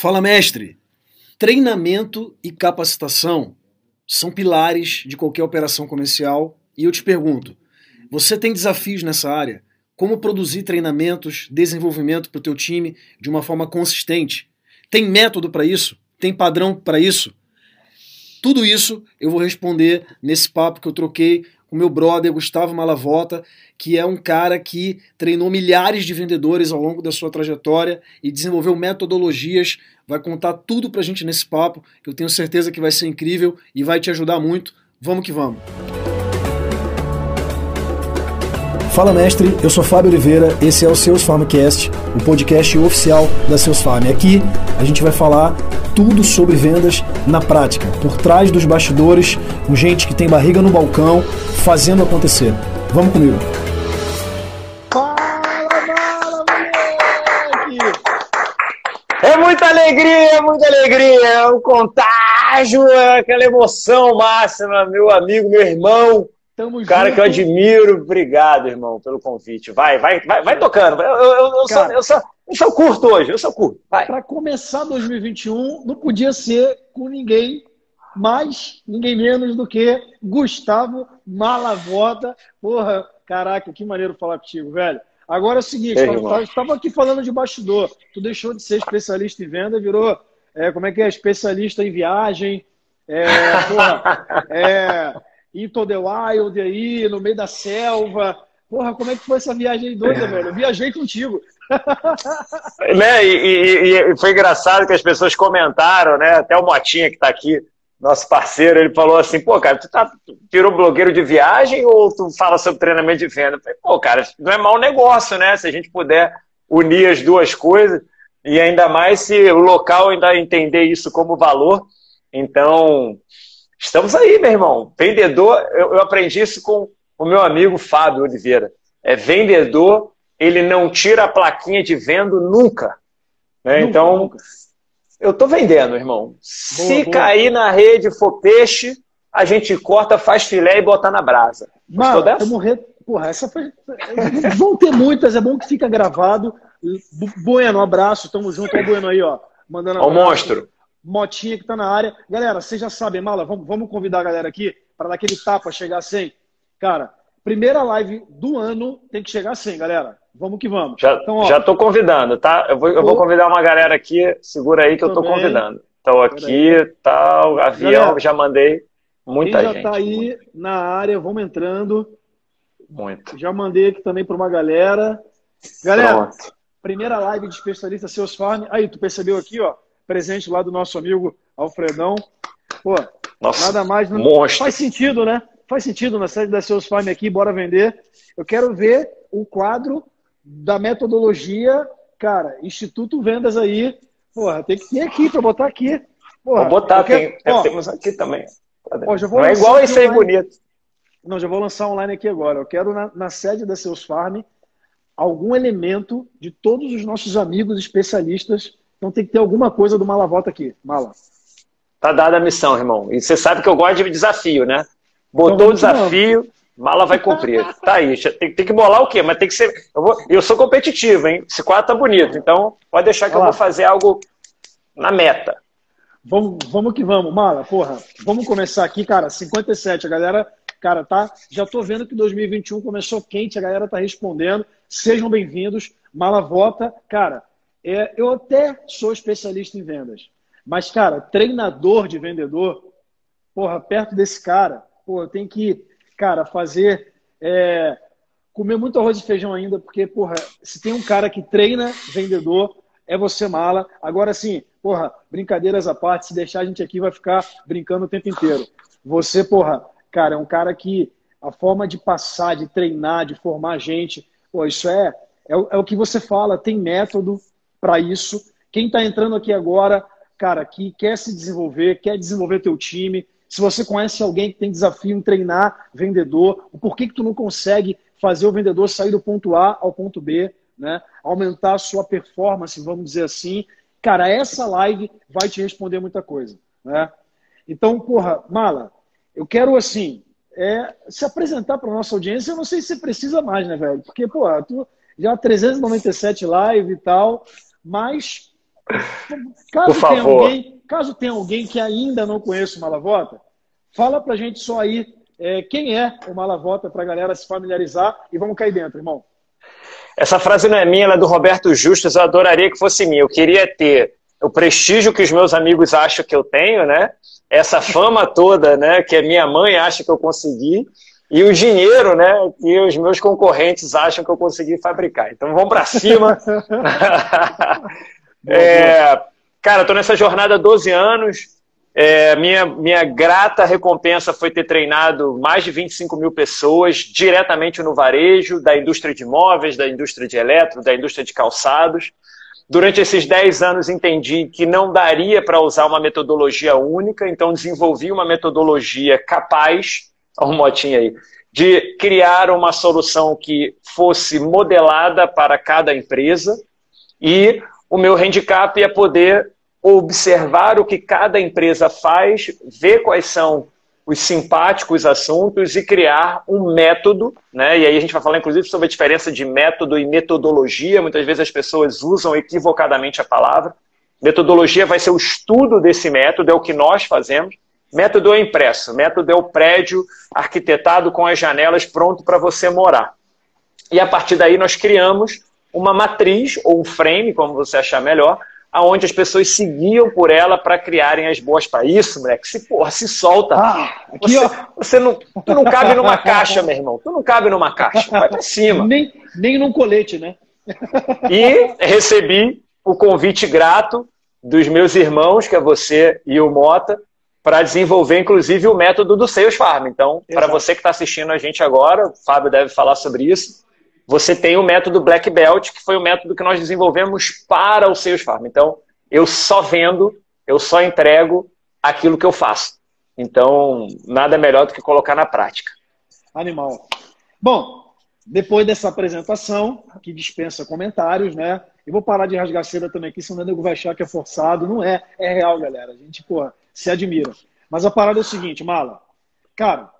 Fala, mestre. Treinamento e capacitação são pilares de qualquer operação comercial e eu te pergunto, você tem desafios nessa área? Como produzir treinamentos, desenvolvimento para o teu time de uma forma consistente? Tem método para isso? Tem padrão para isso? Tudo isso eu vou responder nesse papo que eu troquei com meu brother Gustavo Malavota, que é um cara que treinou milhares de vendedores ao longo da sua trajetória e desenvolveu metodologias. Vai contar tudo pra gente nesse papo, eu tenho certeza que vai ser incrível e vai te ajudar muito. Vamos que vamos! Fala mestre, eu sou Fábio Oliveira, esse é o Seus Farmcast, o podcast oficial da Seus Farm. Aqui a gente vai falar tudo sobre vendas na prática, por trás dos bastidores, com gente que tem barriga no balcão, fazendo acontecer. Vamos comigo. É muita alegria, é muita alegria, é um contágio, é aquela emoção máxima, meu amigo, meu irmão. Tamo cara junto. que eu admiro, obrigado, irmão, pelo convite. Vai, vai, vai, vai tocando. Eu, eu, eu, cara, sou, eu, sou, eu sou curto hoje, eu sou curto. Para começar 2021, não podia ser com ninguém mais, ninguém menos do que Gustavo Malavota. Porra, caraca, que maneiro falar contigo, velho. Agora é o seguinte, estava aqui falando de bastidor. Tu deixou de ser especialista em venda, virou, é, como é que é, especialista em viagem. É, porra, é, Into the Wild aí, no meio da selva. Porra, como é que foi essa viagem doida, velho? Eu viajei contigo. né? E, e, e, foi engraçado que as pessoas comentaram, né? Até o Motinha que está aqui, nosso parceiro, ele falou assim, pô, cara, tu, tá, virou blogueiro de viagem ou tu fala sobre treinamento de venda? Eu falei, pô, cara, não é mau negócio, né? Se a gente puder unir as duas coisas, e ainda mais se o local ainda entender isso como valor. Então, Estamos aí, meu irmão. Vendedor, eu, eu aprendi isso com o meu amigo Fábio Oliveira. É vendedor, ele não tira a plaquinha de vendo nunca. Né? Nunca, então, nunca. eu estou vendendo, irmão. Boa, Se boa. cair na rede for peixe, a gente corta, faz filé e bota na brasa. Mano, eu morrer. Porra, essa foi. Vão ter muitas, é bom que fica gravado. Bueno, um abraço, tamo junto. Ó, Bueno aí, ó. Mandando o monstro. Motinha que tá na área. Galera, vocês já sabem, Mala, vamos, vamos convidar a galera aqui para dar aquele tapa, chegar a 100. Cara, primeira live do ano tem que chegar a 100, galera. Vamos que vamos. Já, então, ó, já tô convidando, tá? Eu vou, eu vou convidar uma galera aqui, segura aí que eu tô convidando. Então aqui, tá, o avião, galera, já mandei muita quem gente. já tá aí na área, vamos entrando. Muito. Já mandei aqui também para uma galera. Galera, Pronto. primeira live de especialista Seus Farm. Aí, tu percebeu aqui, ó? Presente lá do nosso amigo Alfredão. Pô, Nossa, nada mais. Monstro. Faz sentido, né? Faz sentido na sede da Seus Farm aqui, bora vender. Eu quero ver o quadro da metodologia, cara, Instituto Vendas aí. Porra, tem que ter aqui para botar aqui. Porra, Vou botar, quero... tem, ó, temos aqui também. Ó, Não é igual esse aí bonito. Não, já vou lançar online aqui agora. Eu quero na, na sede da Seus Farm algum elemento de todos os nossos amigos especialistas então tem que ter alguma coisa do Malavota aqui. Mala. Tá dada a missão, irmão. E você sabe que eu gosto de desafio, né? Botou então, o desafio, não. mala vai cumprir. tá aí. Tem, tem, que bolar o quê? Mas tem que ser. Eu, vou, eu sou competitivo, hein? Esse quadro tá bonito. Então, pode deixar que eu vou fazer algo na meta. Vamos, vamos que vamos, Mala. Porra, vamos começar aqui, cara. 57, a galera, cara, tá. Já tô vendo que 2021 começou quente, a galera tá respondendo. Sejam bem-vindos. Mala vota. Cara, é, eu até sou especialista em vendas, mas, cara, treinador de vendedor, porra, perto desse cara, porra, tem que, cara, fazer. É, comer muito arroz e feijão ainda, porque, porra, se tem um cara que treina vendedor, é você mala. Agora, sim, porra, brincadeiras à parte, se deixar a gente aqui vai ficar brincando o tempo inteiro. Você, porra, cara, é um cara que a forma de passar, de treinar, de formar gente, pô, isso é, é, é o que você fala, tem método, para isso. Quem está entrando aqui agora, cara, que quer se desenvolver, quer desenvolver teu time, se você conhece alguém que tem desafio em treinar vendedor, o porquê que tu não consegue fazer o vendedor sair do ponto A ao ponto B, né? Aumentar a sua performance, vamos dizer assim. Cara, essa live vai te responder muita coisa, né? Então, porra, Mala, eu quero assim, é, se apresentar para nossa audiência, eu não sei se você precisa mais, né, velho? Porque, pô, tu já 397 live e tal, mas Caso. Tenha alguém, caso tenha alguém que ainda não conheça o Malavota, fala pra gente só aí é, quem é o Malavota para a galera se familiarizar e vamos cair dentro, irmão. Essa frase não é minha, ela é do Roberto Justus, eu adoraria que fosse minha. Eu queria ter o prestígio que os meus amigos acham que eu tenho, né? Essa fama toda, né? Que a minha mãe acha que eu consegui e o dinheiro, né? Que os meus concorrentes acham que eu consegui fabricar. Então vamos para cima. é, cara, estou nessa jornada há 12 anos. É, minha, minha grata recompensa foi ter treinado mais de 25 mil pessoas diretamente no varejo, da indústria de imóveis, da indústria de eletro, da indústria de calçados. Durante esses 10 anos entendi que não daria para usar uma metodologia única, então desenvolvi uma metodologia capaz, o motinho aí, de criar uma solução que fosse modelada para cada empresa e o meu handicap é poder observar o que cada empresa faz, ver quais são os simpáticos assuntos e criar um método, né? E aí a gente vai falar inclusive sobre a diferença de método e metodologia. Muitas vezes as pessoas usam equivocadamente a palavra. Metodologia vai ser o estudo desse método, é o que nós fazemos. Método é impresso, método é o prédio arquitetado com as janelas pronto para você morar. E a partir daí nós criamos uma matriz ou um frame, como você achar melhor, aonde as pessoas seguiam por ela para criarem as boas para isso, moleque. Se porra, se solta. Ah, aqui, você, você, não, tu não cabe numa caixa, meu irmão. Tu não cabe numa caixa. Vai para cima. Nem, nem num colete, né? E recebi o convite grato dos meus irmãos, que é você e o Mota, para desenvolver, inclusive, o método do Sales Farm. Então, para você que está assistindo a gente agora, o Fábio deve falar sobre isso você tem o método Black Belt, que foi o método que nós desenvolvemos para o Sales Farm. Então, eu só vendo, eu só entrego aquilo que eu faço. Então, nada melhor do que colocar na prática. Animal. Bom, depois dessa apresentação, que dispensa comentários, né? Eu vou parar de rasgar seda também aqui, senão o nego vai achar que é forçado. Não é, é real, galera. A gente, porra, se admira. Mas a parada é o seguinte, Mala. Cara,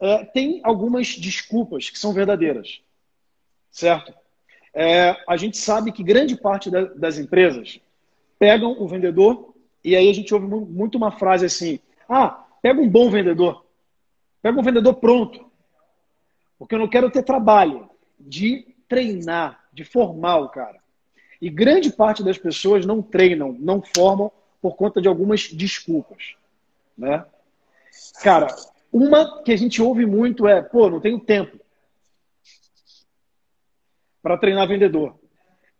é, tem algumas desculpas que são verdadeiras certo? É, a gente sabe que grande parte da, das empresas pegam o vendedor e aí a gente ouve muito uma frase assim: ah, pega um bom vendedor, pega um vendedor pronto, porque eu não quero ter trabalho de treinar, de formar o cara. E grande parte das pessoas não treinam, não formam por conta de algumas desculpas, né? Cara, uma que a gente ouve muito é, pô, não tenho tempo para treinar vendedor.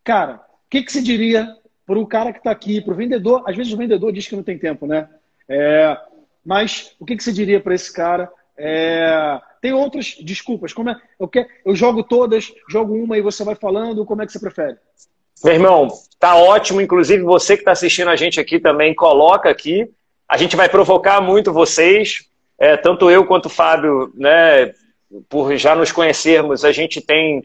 Cara, o que, que se diria para o cara que está aqui, para o vendedor? Às vezes o vendedor diz que não tem tempo, né? É, mas o que, que se diria para esse cara? É, tem outras desculpas. Como é, eu, quero, eu jogo todas, jogo uma e você vai falando. Como é que você prefere? Meu irmão, tá ótimo. Inclusive você que está assistindo a gente aqui também coloca aqui. A gente vai provocar muito vocês, é, tanto eu quanto o Fábio, né? Por já nos conhecermos, a gente tem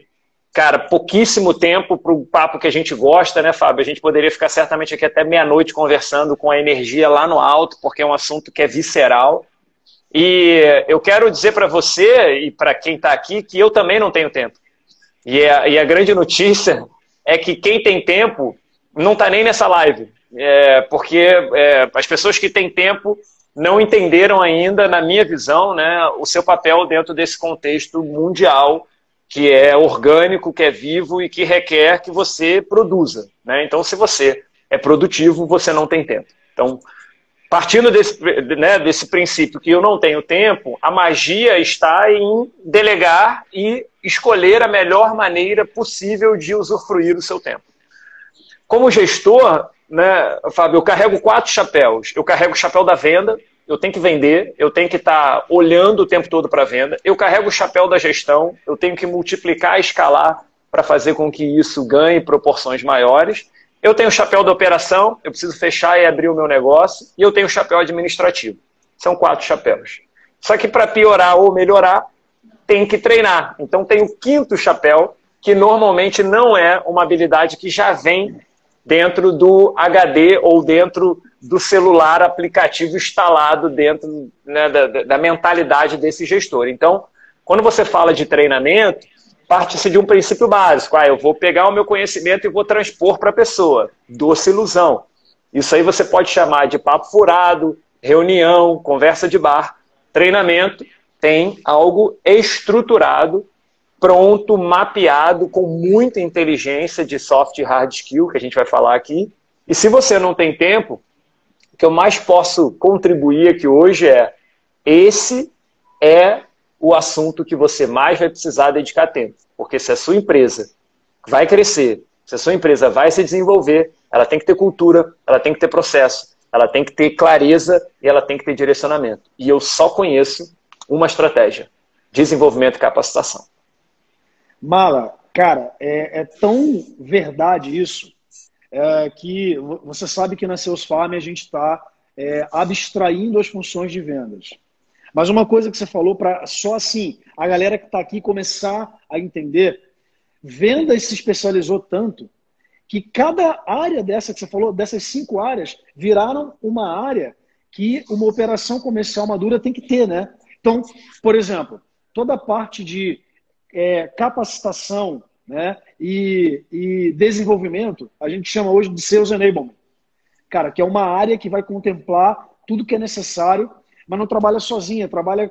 cara, pouquíssimo tempo para o papo que a gente gosta, né, Fábio? A gente poderia ficar certamente aqui até meia-noite conversando com a energia lá no alto, porque é um assunto que é visceral. E eu quero dizer para você e para quem está aqui que eu também não tenho tempo. E a, e a, grande notícia é que quem tem tempo não está nem nessa live. É, porque é, as pessoas que têm tempo não entenderam ainda, na minha visão, né, o seu papel dentro desse contexto mundial que é orgânico, que é vivo e que requer que você produza. Né? Então, se você é produtivo, você não tem tempo. Então, partindo desse, né, desse princípio que eu não tenho tempo, a magia está em delegar e escolher a melhor maneira possível de usufruir o seu tempo. Como gestor, né, Fábio, eu carrego quatro chapéus. Eu carrego o chapéu da venda, eu tenho que vender, eu tenho que estar tá olhando o tempo todo para a venda, eu carrego o chapéu da gestão, eu tenho que multiplicar, escalar para fazer com que isso ganhe proporções maiores. Eu tenho o chapéu da operação, eu preciso fechar e abrir o meu negócio, e eu tenho o chapéu administrativo. São quatro chapéus. Só que para piorar ou melhorar, tem que treinar. Então tem o quinto chapéu, que normalmente não é uma habilidade que já vem dentro do HD ou dentro do celular aplicativo instalado dentro né, da, da, mentalidade desse gestor. Então, quando você fala de treinamento, parte-se de um princípio básico. Ah, eu vou pegar o meu conhecimento e vou transpor para a pessoa. Doce ilusão. Isso aí você pode chamar de papo furado, reunião, conversa de bar. Treinamento tem algo estruturado, pronto, mapeado, com muita inteligência de soft e hard skill, que a gente vai falar aqui. E se você não tem tempo, o que eu mais posso contribuir aqui hoje é esse é o assunto que você mais vai precisar dedicar tempo. Porque se a sua empresa vai crescer, se a sua empresa vai se desenvolver, ela tem que ter cultura, ela tem que ter processo, ela tem que ter clareza e ela tem que ter direcionamento. E eu só conheço uma estratégia: desenvolvimento e capacitação. Mala, cara, é, é tão verdade isso é, que você sabe que na Seus Farm a gente está é, abstraindo as funções de vendas. Mas uma coisa que você falou para só assim a galera que está aqui começar a entender, vendas se especializou tanto que cada área dessa que você falou, dessas cinco áreas, viraram uma área que uma operação comercial madura tem que ter, né? Então, por exemplo, toda a parte de é, capacitação né, e, e desenvolvimento, a gente chama hoje de Sales Enablement. Cara, que é uma área que vai contemplar tudo que é necessário mas não trabalha sozinha, trabalha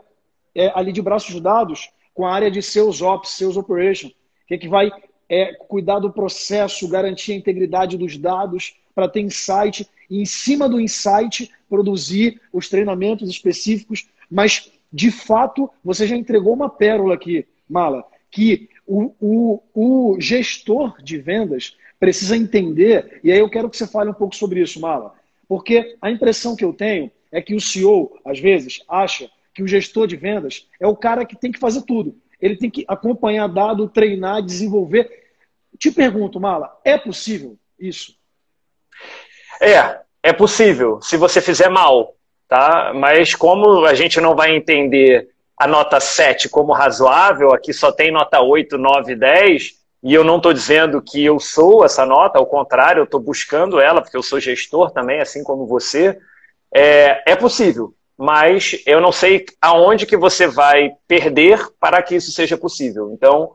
é, ali de braços dados com a área de seus ops, seus operations, que, é que vai é, cuidar do processo, garantir a integridade dos dados para ter insight e, em cima do insight, produzir os treinamentos específicos. Mas, de fato, você já entregou uma pérola aqui, Mala, que o, o, o gestor de vendas precisa entender, e aí eu quero que você fale um pouco sobre isso, Mala, porque a impressão que eu tenho é que o CEO, às vezes, acha que o gestor de vendas é o cara que tem que fazer tudo. Ele tem que acompanhar dado, treinar, desenvolver. Te pergunto, Mala, é possível isso? É, é possível, se você fizer mal, tá? Mas como a gente não vai entender a nota 7 como razoável, aqui só tem nota 8, 9, 10, e eu não estou dizendo que eu sou essa nota, ao contrário, eu estou buscando ela, porque eu sou gestor também, assim como você. É, é possível, mas eu não sei aonde que você vai perder para que isso seja possível. Então,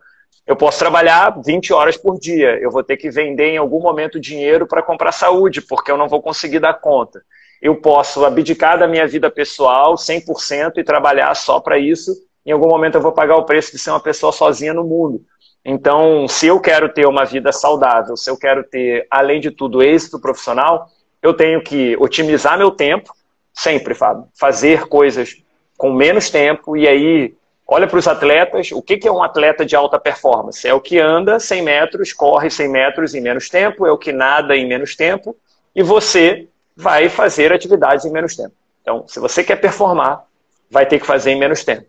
eu posso trabalhar 20 horas por dia, eu vou ter que vender em algum momento dinheiro para comprar saúde, porque eu não vou conseguir dar conta. Eu posso abdicar da minha vida pessoal 100% e trabalhar só para isso. Em algum momento eu vou pagar o preço de ser uma pessoa sozinha no mundo. Então, se eu quero ter uma vida saudável, se eu quero ter, além de tudo, êxito profissional, eu tenho que otimizar meu tempo, sempre, Fábio. Fazer coisas com menos tempo e aí olha para os atletas, o que é um atleta de alta performance? É o que anda 100 metros, corre 100 metros em menos tempo, é o que nada em menos tempo e você vai fazer atividades em menos tempo. Então, se você quer performar, vai ter que fazer em menos tempo.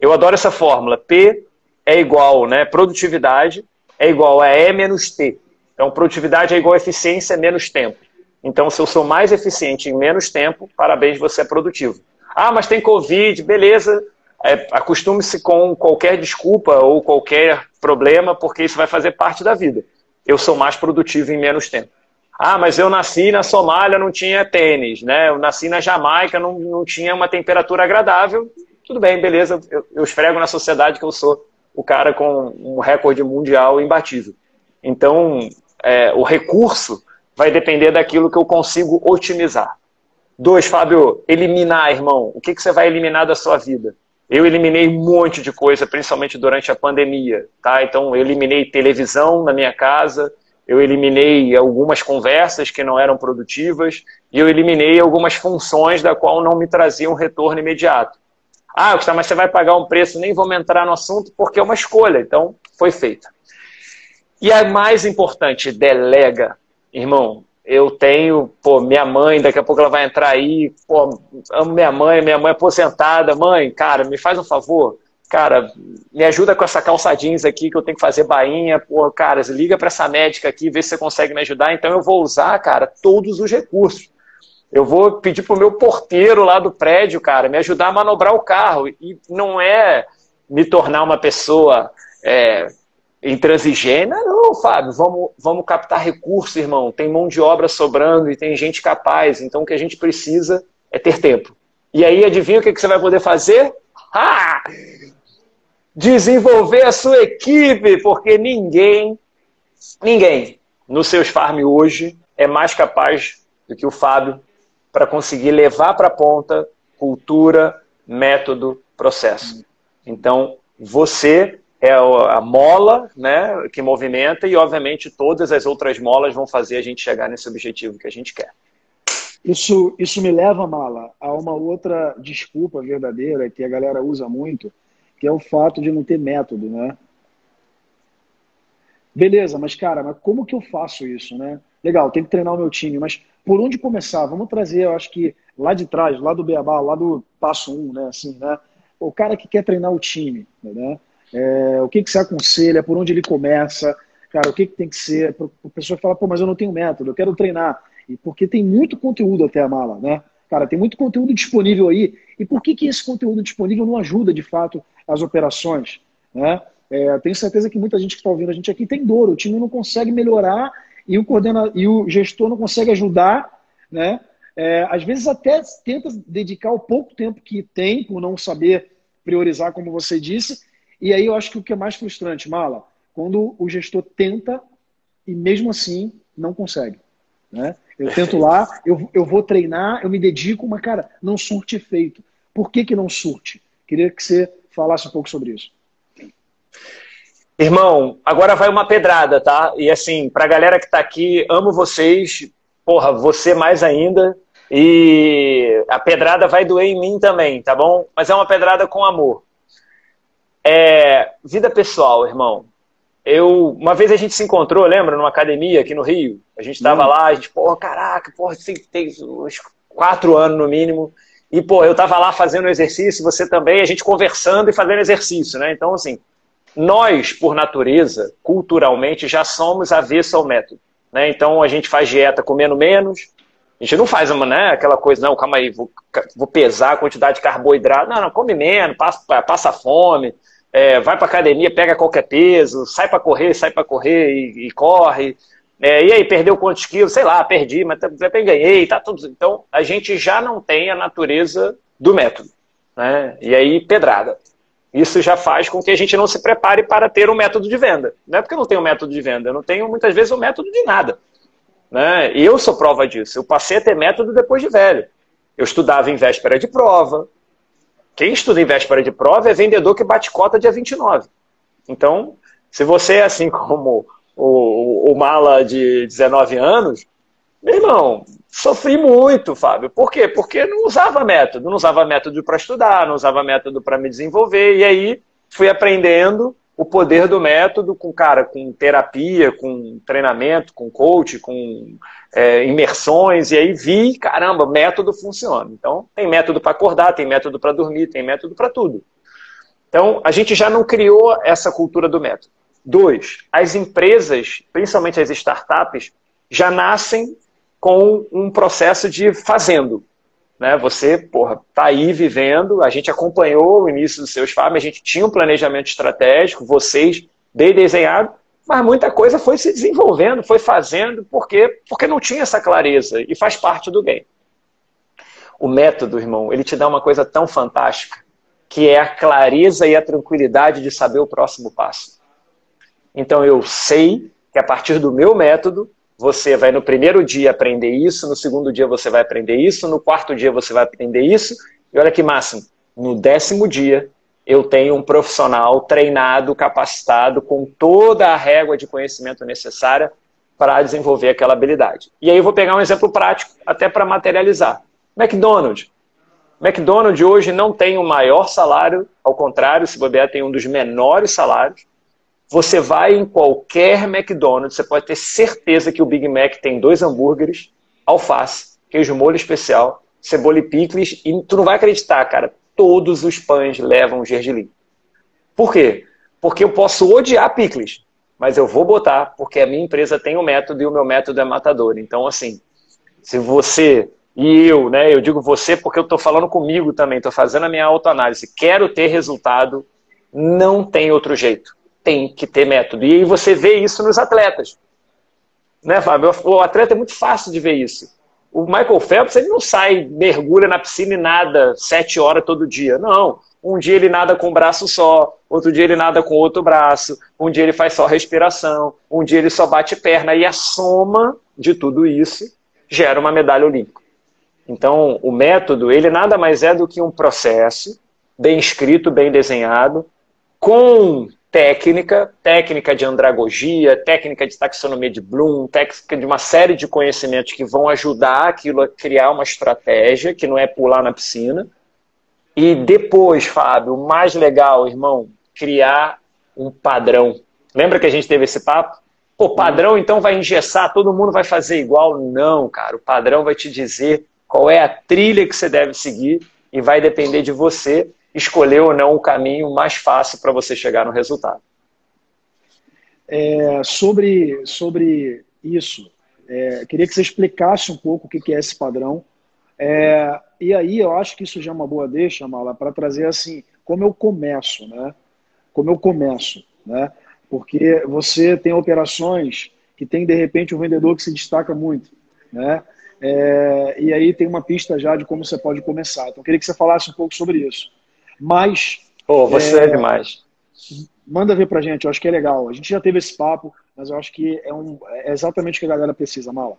Eu adoro essa fórmula. P é igual, né? Produtividade é igual a E menos T. Então, produtividade é igual a eficiência menos tempo. Então, se eu sou mais eficiente em menos tempo, parabéns, você é produtivo. Ah, mas tem Covid, beleza. É, Acostume-se com qualquer desculpa ou qualquer problema, porque isso vai fazer parte da vida. Eu sou mais produtivo em menos tempo. Ah, mas eu nasci na Somália, não tinha tênis, né? Eu nasci na Jamaica, não, não tinha uma temperatura agradável. Tudo bem, beleza. Eu, eu esfrego na sociedade que eu sou o cara com um recorde mundial imbatível. Então, é, o recurso vai depender daquilo que eu consigo otimizar. Dois, Fábio, eliminar, irmão. O que, que você vai eliminar da sua vida? Eu eliminei um monte de coisa, principalmente durante a pandemia, tá? Então, eu eliminei televisão na minha casa, eu eliminei algumas conversas que não eram produtivas e eu eliminei algumas funções da qual não me traziam retorno imediato. Ah, Gustavo, mas você vai pagar um preço, nem vamos entrar no assunto porque é uma escolha, então foi feita. E a mais importante, delega irmão, eu tenho, pô, minha mãe, daqui a pouco ela vai entrar aí, pô, amo minha mãe, minha mãe é aposentada, mãe, cara, me faz um favor, cara, me ajuda com essa calça jeans aqui que eu tenho que fazer bainha, pô, cara, liga para essa médica aqui, vê se você consegue me ajudar, então eu vou usar, cara, todos os recursos. Eu vou pedir pro meu porteiro lá do prédio, cara, me ajudar a manobrar o carro. E não é me tornar uma pessoa é. Não, Fábio, vamos, vamos captar recurso, irmão. Tem mão de obra sobrando e tem gente capaz. Então o que a gente precisa é ter tempo. E aí, adivinha o que, que você vai poder fazer? Ah! Desenvolver a sua equipe, porque ninguém, ninguém nos seus farm hoje é mais capaz do que o Fábio para conseguir levar para a ponta cultura, método, processo. Então, você é a mola né, que movimenta e, obviamente, todas as outras molas vão fazer a gente chegar nesse objetivo que a gente quer. Isso, isso me leva, Mala, a uma outra desculpa verdadeira que a galera usa muito, que é o fato de não ter método, né? Beleza, mas cara, mas como que eu faço isso, né? Legal, tem que treinar o meu time, mas por onde começar? Vamos trazer, eu acho que lá de trás, lá do Beabá, lá do passo um, né? Assim, né? O cara que quer treinar o time, né? É, o que, que você aconselha, por onde ele começa, cara, o que, que tem que ser, a pessoa fala, pô, mas eu não tenho método, eu quero treinar, e porque tem muito conteúdo até a mala, né? Cara, tem muito conteúdo disponível aí, e por que, que esse conteúdo disponível não ajuda, de fato, as operações, né? É, tenho certeza que muita gente que está ouvindo a gente aqui tem dor, o time não consegue melhorar e o, coordena... e o gestor não consegue ajudar, né? É, às vezes até tenta dedicar o pouco tempo que tem, por não saber priorizar, como você disse, e aí eu acho que o que é mais frustrante, Mala, quando o gestor tenta e mesmo assim não consegue. Né? Eu tento lá, eu, eu vou treinar, eu me dedico, mas, cara, não surte efeito. Por que, que não surte? Queria que você falasse um pouco sobre isso. Irmão, agora vai uma pedrada, tá? E assim, pra galera que tá aqui, amo vocês, porra, você mais ainda. E a pedrada vai doer em mim também, tá bom? Mas é uma pedrada com amor. É, vida pessoal, irmão. Eu, uma vez a gente se encontrou, lembra, numa academia aqui no Rio. A gente tava hum. lá, a gente, porra, caraca, porra, tem, tem uns quatro anos no mínimo. E, pô, eu tava lá fazendo exercício, você também, a gente conversando e fazendo exercício, né? Então, assim, nós, por natureza, culturalmente, já somos avesso ao método. Né? Então, a gente faz dieta comendo menos, a gente não faz né, aquela coisa, não, calma aí, vou, vou pesar a quantidade de carboidrato. Não, não, come menos, passa, passa fome, é, vai para academia, pega qualquer peso, sai para correr, sai para correr e, e corre. É, e aí, perdeu quantos quilos? Sei lá, perdi, mas também ganhei, tá tudo. Então, a gente já não tem a natureza do método. Né? E aí, pedrada. Isso já faz com que a gente não se prepare para ter um método de venda. Não é porque eu não tenho um método de venda, eu não tenho muitas vezes um método de nada. Né? E eu sou prova disso. Eu passei a ter método depois de velho. Eu estudava em véspera de prova, quem estuda em véspera de prova é vendedor que bate cota dia 29. Então, se você é assim como o, o, o mala de 19 anos, meu irmão, sofri muito, Fábio. Por quê? Porque não usava método. Não usava método para estudar, não usava método para me desenvolver. E aí fui aprendendo o poder do método com, cara, com terapia, com treinamento, com coach, com é, imersões, e aí vi, caramba, método funciona. Então, tem método para acordar, tem método para dormir, tem método para tudo. Então, a gente já não criou essa cultura do método. Dois, as empresas, principalmente as startups, já nascem com um processo de fazendo. Né? Você, porra, tá aí vivendo, a gente acompanhou o início dos seus farms, a gente tinha um planejamento estratégico, vocês bem desenhado, mas muita coisa foi se desenvolvendo, foi fazendo, porque porque não tinha essa clareza e faz parte do game. O método, irmão, ele te dá uma coisa tão fantástica, que é a clareza e a tranquilidade de saber o próximo passo. Então eu sei que a partir do meu método você vai no primeiro dia aprender isso, no segundo dia você vai aprender isso, no quarto dia você vai aprender isso, e olha que máximo, no décimo dia eu tenho um profissional treinado, capacitado, com toda a régua de conhecimento necessária para desenvolver aquela habilidade. E aí eu vou pegar um exemplo prático, até para materializar. McDonald's. McDonald's hoje não tem o maior salário, ao contrário, se bobear, tem um dos menores salários. Você vai em qualquer McDonald's, você pode ter certeza que o Big Mac tem dois hambúrgueres, alface, queijo molho especial, cebola e picles, e tu não vai acreditar, cara, todos os pães levam gergelim. Por quê? Porque eu posso odiar picles, mas eu vou botar porque a minha empresa tem um método e o meu método é matador. Então, assim, se você e eu, né, eu digo você porque eu estou falando comigo também, estou fazendo a minha autoanálise, quero ter resultado, não tem outro jeito tem que ter método. E você vê isso nos atletas. Né, Fábio? O atleta é muito fácil de ver isso. O Michael Phelps ele não sai, mergulha na piscina e nada sete horas todo dia. Não. Um dia ele nada com um braço só, outro dia ele nada com outro braço, um dia ele faz só respiração, um dia ele só bate perna. E a soma de tudo isso gera uma medalha olímpica. Então, o método, ele nada mais é do que um processo bem escrito, bem desenhado, com técnica, técnica de andragogia, técnica de taxonomia de Bloom, técnica de uma série de conhecimentos que vão ajudar aquilo a criar uma estratégia, que não é pular na piscina. E depois, Fábio, o mais legal, irmão, criar um padrão. Lembra que a gente teve esse papo? Pô, padrão então vai engessar, todo mundo vai fazer igual? Não, cara. O padrão vai te dizer qual é a trilha que você deve seguir e vai depender de você escolher ou não o caminho mais fácil para você chegar no resultado. É, sobre, sobre isso, é, queria que você explicasse um pouco o que é esse padrão. É, e aí eu acho que isso já é uma boa deixa, Mala, para trazer assim, como eu começo, né? Como eu começo, né? Porque você tem operações que tem, de repente, um vendedor que se destaca muito, né? É, e aí tem uma pista já de como você pode começar. Então, eu queria que você falasse um pouco sobre isso. Mas. Pô, você é, é demais. Manda ver pra gente, eu acho que é legal. A gente já teve esse papo, mas eu acho que é, um, é exatamente o que a galera precisa, Mala.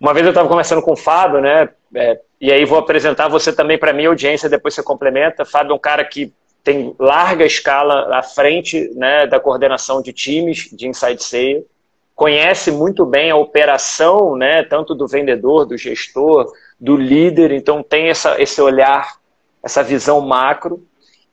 Uma vez eu estava conversando com o Fábio, né? É, e aí vou apresentar você também para minha audiência, depois você complementa. Fábio é um cara que tem larga escala à frente né, da coordenação de times de inside sale, conhece muito bem a operação, né, tanto do vendedor, do gestor, do líder, então tem essa, esse olhar essa visão macro.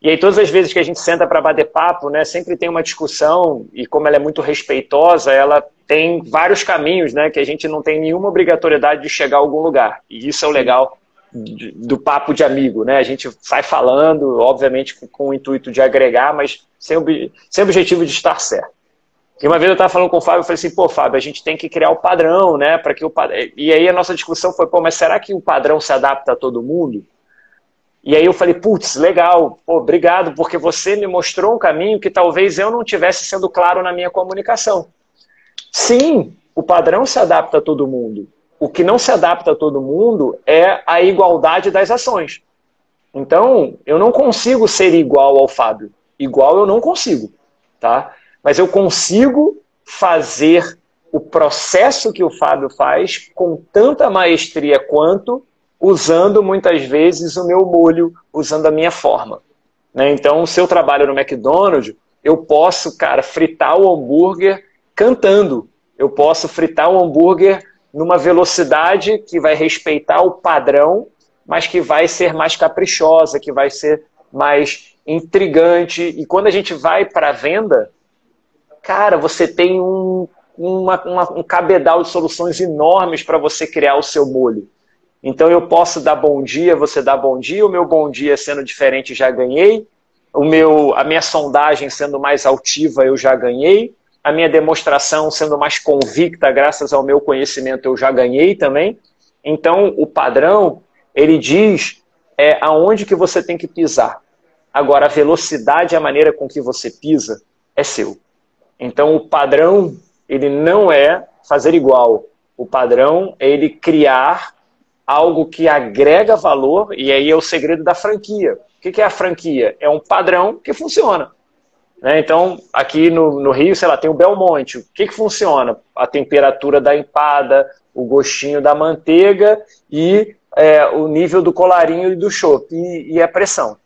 E aí, todas as vezes que a gente senta para bater papo, né, sempre tem uma discussão, e como ela é muito respeitosa, ela tem vários caminhos, né, que a gente não tem nenhuma obrigatoriedade de chegar a algum lugar. E isso é o legal do papo de amigo, né? A gente sai falando, obviamente com, o intuito de agregar, mas sem, ob sem objetivo de estar certo. E uma vez eu estava falando com o Fábio, eu falei assim, pô, Fábio, a gente tem que criar o padrão, né? Para que o pad... E aí a nossa discussão foi, pô, mas será que o padrão se adapta a todo mundo? E aí eu falei, putz, legal, pô, obrigado, porque você me mostrou um caminho que talvez eu não tivesse sendo claro na minha comunicação. Sim, o padrão se adapta a todo mundo. O que não se adapta a todo mundo é a igualdade das ações. Então, eu não consigo ser igual ao Fábio. Igual eu não consigo, tá? Mas eu consigo fazer o processo que o Fábio faz com tanta maestria quanto usando muitas vezes o meu molho, usando a minha forma. Né? Então, se eu trabalho no McDonald's, eu posso, cara, fritar o hambúrguer cantando. Eu posso fritar o hambúrguer numa velocidade que vai respeitar o padrão, mas que vai ser mais caprichosa, que vai ser mais intrigante. E quando a gente vai para a venda, cara, você tem um, uma, uma, um cabedal de soluções enormes para você criar o seu molho. Então eu posso dar bom dia, você dá bom dia, o meu bom dia sendo diferente já ganhei, o meu, a minha sondagem sendo mais altiva eu já ganhei, a minha demonstração sendo mais convicta graças ao meu conhecimento eu já ganhei também. Então o padrão ele diz é, aonde que você tem que pisar. Agora a velocidade a maneira com que você pisa é seu. Então o padrão ele não é fazer igual. O padrão é ele criar algo que agrega valor, e aí é o segredo da franquia. O que é a franquia? É um padrão que funciona. Né? Então, aqui no, no, Rio, sei lá, tem o Belmonte. O que, que funciona? A temperatura da empada, o gostinho da manteiga e é, o nível do colarinho e do chopp, e, e a pressão.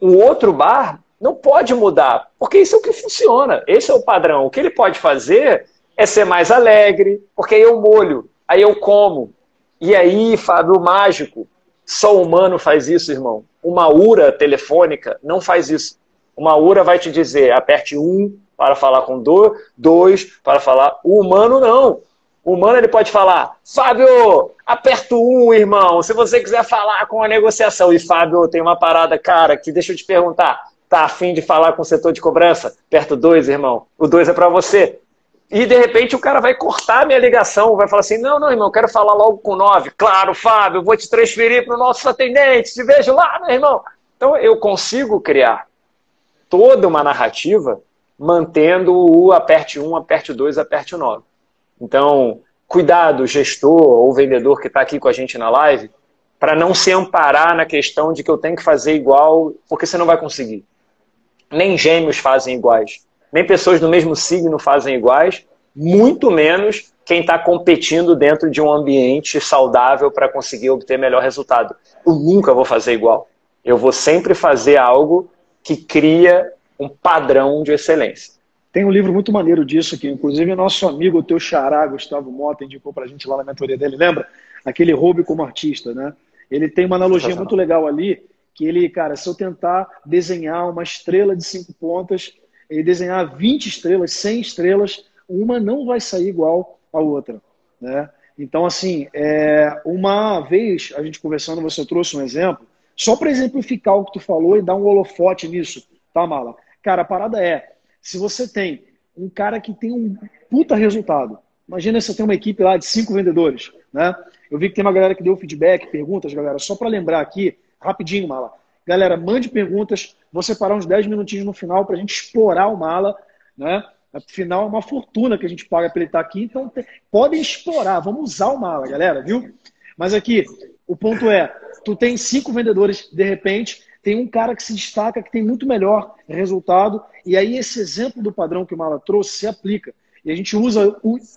O outro bar não pode mudar, porque isso é o que funciona, esse é o padrão. O que ele pode fazer é ser mais alegre, porque aí eu molho, aí eu como, e aí, Fábio, mágico, só o humano faz isso, irmão. Uma URA telefônica não faz isso. Uma URA vai te dizer, aperte um para falar com do, dois para falar. O humano não. O humano ele pode falar, Fábio, aperto um, irmão, se você quiser falar com a negociação. E Fábio, tem uma parada, cara, que deixa eu te perguntar. Tá afim de falar com o setor de cobrança? Aperto dois, irmão. O dois é para você. E de repente o cara vai cortar a minha ligação, vai falar assim: não, não, irmão, eu quero falar logo com 9. Claro, Fábio, vou te transferir para o nosso atendente, te vejo lá, meu irmão. Então eu consigo criar toda uma narrativa mantendo o aperte 1, aperte 2, aperte 9. Então, cuidado, gestor ou vendedor que está aqui com a gente na live, para não se amparar na questão de que eu tenho que fazer igual, porque você não vai conseguir. Nem gêmeos fazem iguais, nem pessoas do mesmo signo fazem iguais, muito menos quem está competindo dentro de um ambiente saudável para conseguir obter melhor resultado. Eu nunca vou fazer igual. Eu vou sempre fazer algo que cria um padrão de excelência. Tem um livro muito maneiro disso aqui, inclusive nosso amigo, o teu xará, Gustavo Mota, indicou para a gente lá na mentoria dele, lembra? Aquele Roube como artista, né? Ele tem uma analogia muito legal ali, que ele, cara, se eu tentar desenhar uma estrela de cinco pontas, e desenhar 20 estrelas, 100 estrelas, uma não vai sair igual a outra, né? Então, assim, é, uma vez a gente conversando, você trouxe um exemplo, só para exemplificar o que tu falou e dar um holofote nisso, tá, Mala? Cara, a parada é, se você tem um cara que tem um puta resultado, imagina se você tem uma equipe lá de cinco vendedores, né? Eu vi que tem uma galera que deu feedback, perguntas, galera, só para lembrar aqui, rapidinho, Mala. Galera, mande perguntas, vou separar uns 10 minutinhos no final para a gente explorar o Mala, né? Afinal, é uma fortuna que a gente paga para ele estar aqui, então podem explorar, vamos usar o mala, galera, viu? Mas aqui, o ponto é, tu tem cinco vendedores, de repente, tem um cara que se destaca, que tem muito melhor resultado, e aí esse exemplo do padrão que o Mala trouxe se aplica. E a gente usa,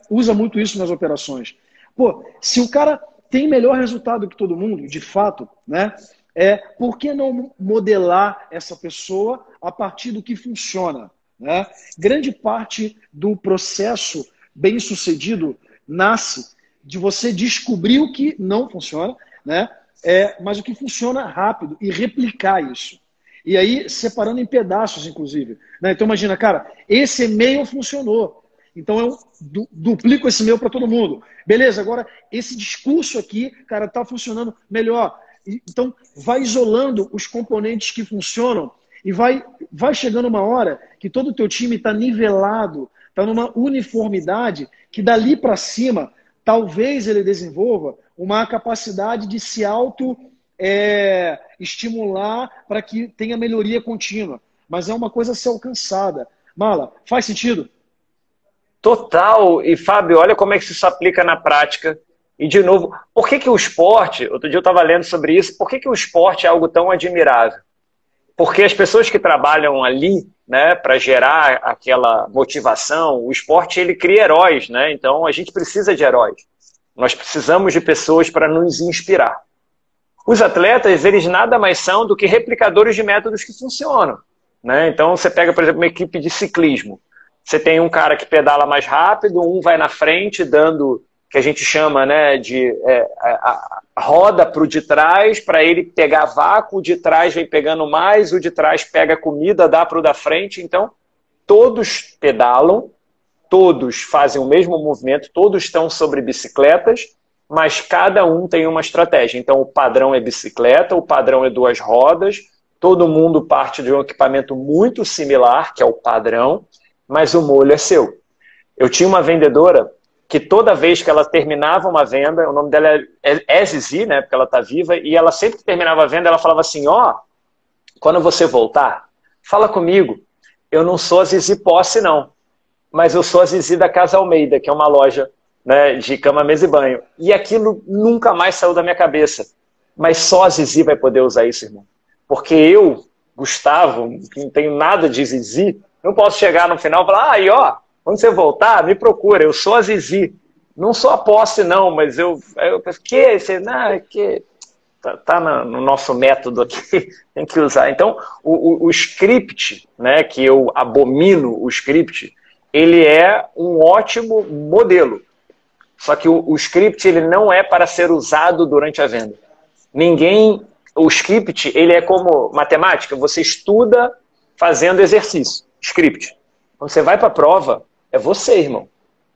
usa muito isso nas operações. Pô, se o cara tem melhor resultado que todo mundo, de fato, né? É, por que não modelar essa pessoa a partir do que funciona? Né? Grande parte do processo bem sucedido nasce de você descobrir o que não funciona, né? É, mas o que funciona rápido e replicar isso. E aí, separando em pedaços, inclusive. Né? Então, imagina, cara, esse e-mail funcionou. Então, eu duplico esse e-mail para todo mundo. Beleza, agora, esse discurso aqui, cara, está funcionando melhor. Então, vai isolando os componentes que funcionam e vai, vai chegando uma hora que todo o teu time está nivelado, está numa uniformidade, que dali para cima, talvez ele desenvolva uma capacidade de se auto é, estimular para que tenha melhoria contínua. Mas é uma coisa a ser alcançada. Mala, faz sentido? Total. E Fábio, olha como é que isso se aplica na prática. E, de novo, por que, que o esporte, outro dia eu estava lendo sobre isso, por que, que o esporte é algo tão admirável? porque as pessoas que trabalham ali, né, para gerar aquela motivação, o esporte ele cria heróis, né? Então a gente precisa de heróis. Nós precisamos de pessoas para nos inspirar. Os atletas, eles nada mais são do que replicadores de métodos que funcionam, né? Então você pega, por exemplo, uma equipe de ciclismo. Você tem um cara que pedala mais rápido, um vai na frente dando que a gente chama né, de é, a, a roda para o de trás, para ele pegar vácuo, o de trás vem pegando mais, o de trás pega comida, dá para o da frente. Então, todos pedalam, todos fazem o mesmo movimento, todos estão sobre bicicletas, mas cada um tem uma estratégia. Então, o padrão é bicicleta, o padrão é duas rodas, todo mundo parte de um equipamento muito similar, que é o padrão, mas o molho é seu. Eu tinha uma vendedora que toda vez que ela terminava uma venda, o nome dela é, é Zizi, né, porque ela está viva, e ela sempre que terminava a venda, ela falava assim, ó, oh, quando você voltar, fala comigo, eu não sou a Zizi Posse, não, mas eu sou a Zizi da Casa Almeida, que é uma loja né, de cama, mesa e banho. E aquilo nunca mais saiu da minha cabeça. Mas só a Zizi vai poder usar isso, irmão. Porque eu, Gustavo, que não tenho nada de Zizi, não posso chegar no final e falar, ah, ó, quando você voltar, me procura. Eu sou a Zizi. Não sou a posse, não, mas eu. eu que? Você, não, é que. Tá, tá no nosso método aqui, tem que usar. Então, o, o, o script, né, que eu abomino o script, ele é um ótimo modelo. Só que o, o, script ele não é para ser usado durante a venda. Ninguém, o script ele é como matemática. Você estuda fazendo exercício. Script. Quando você vai para a prova, é você, irmão.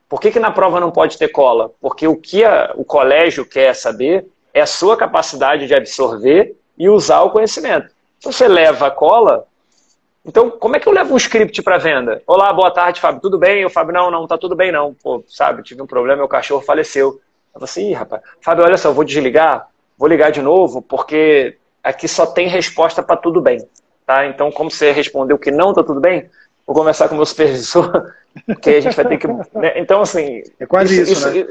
Por que, que na prova não pode ter cola? Porque o que a, o colégio quer saber é a sua capacidade de absorver e usar o conhecimento. Se você leva a cola, então como é que eu levo um script para venda? Olá, boa tarde, Fábio, tudo bem? Eu, Fábio, não, não, tá tudo bem não. Pô, sabe, tive um problema, meu cachorro faleceu. Eu falei assim, rapaz, Fábio, olha só, eu vou desligar, vou ligar de novo, porque aqui só tem resposta para tudo bem. Tá? Então, como você respondeu que não tá tudo bem, vou conversar com o meu supervisor, porque a gente vai ter que. Né? Então, assim. É quase isso, isso, né?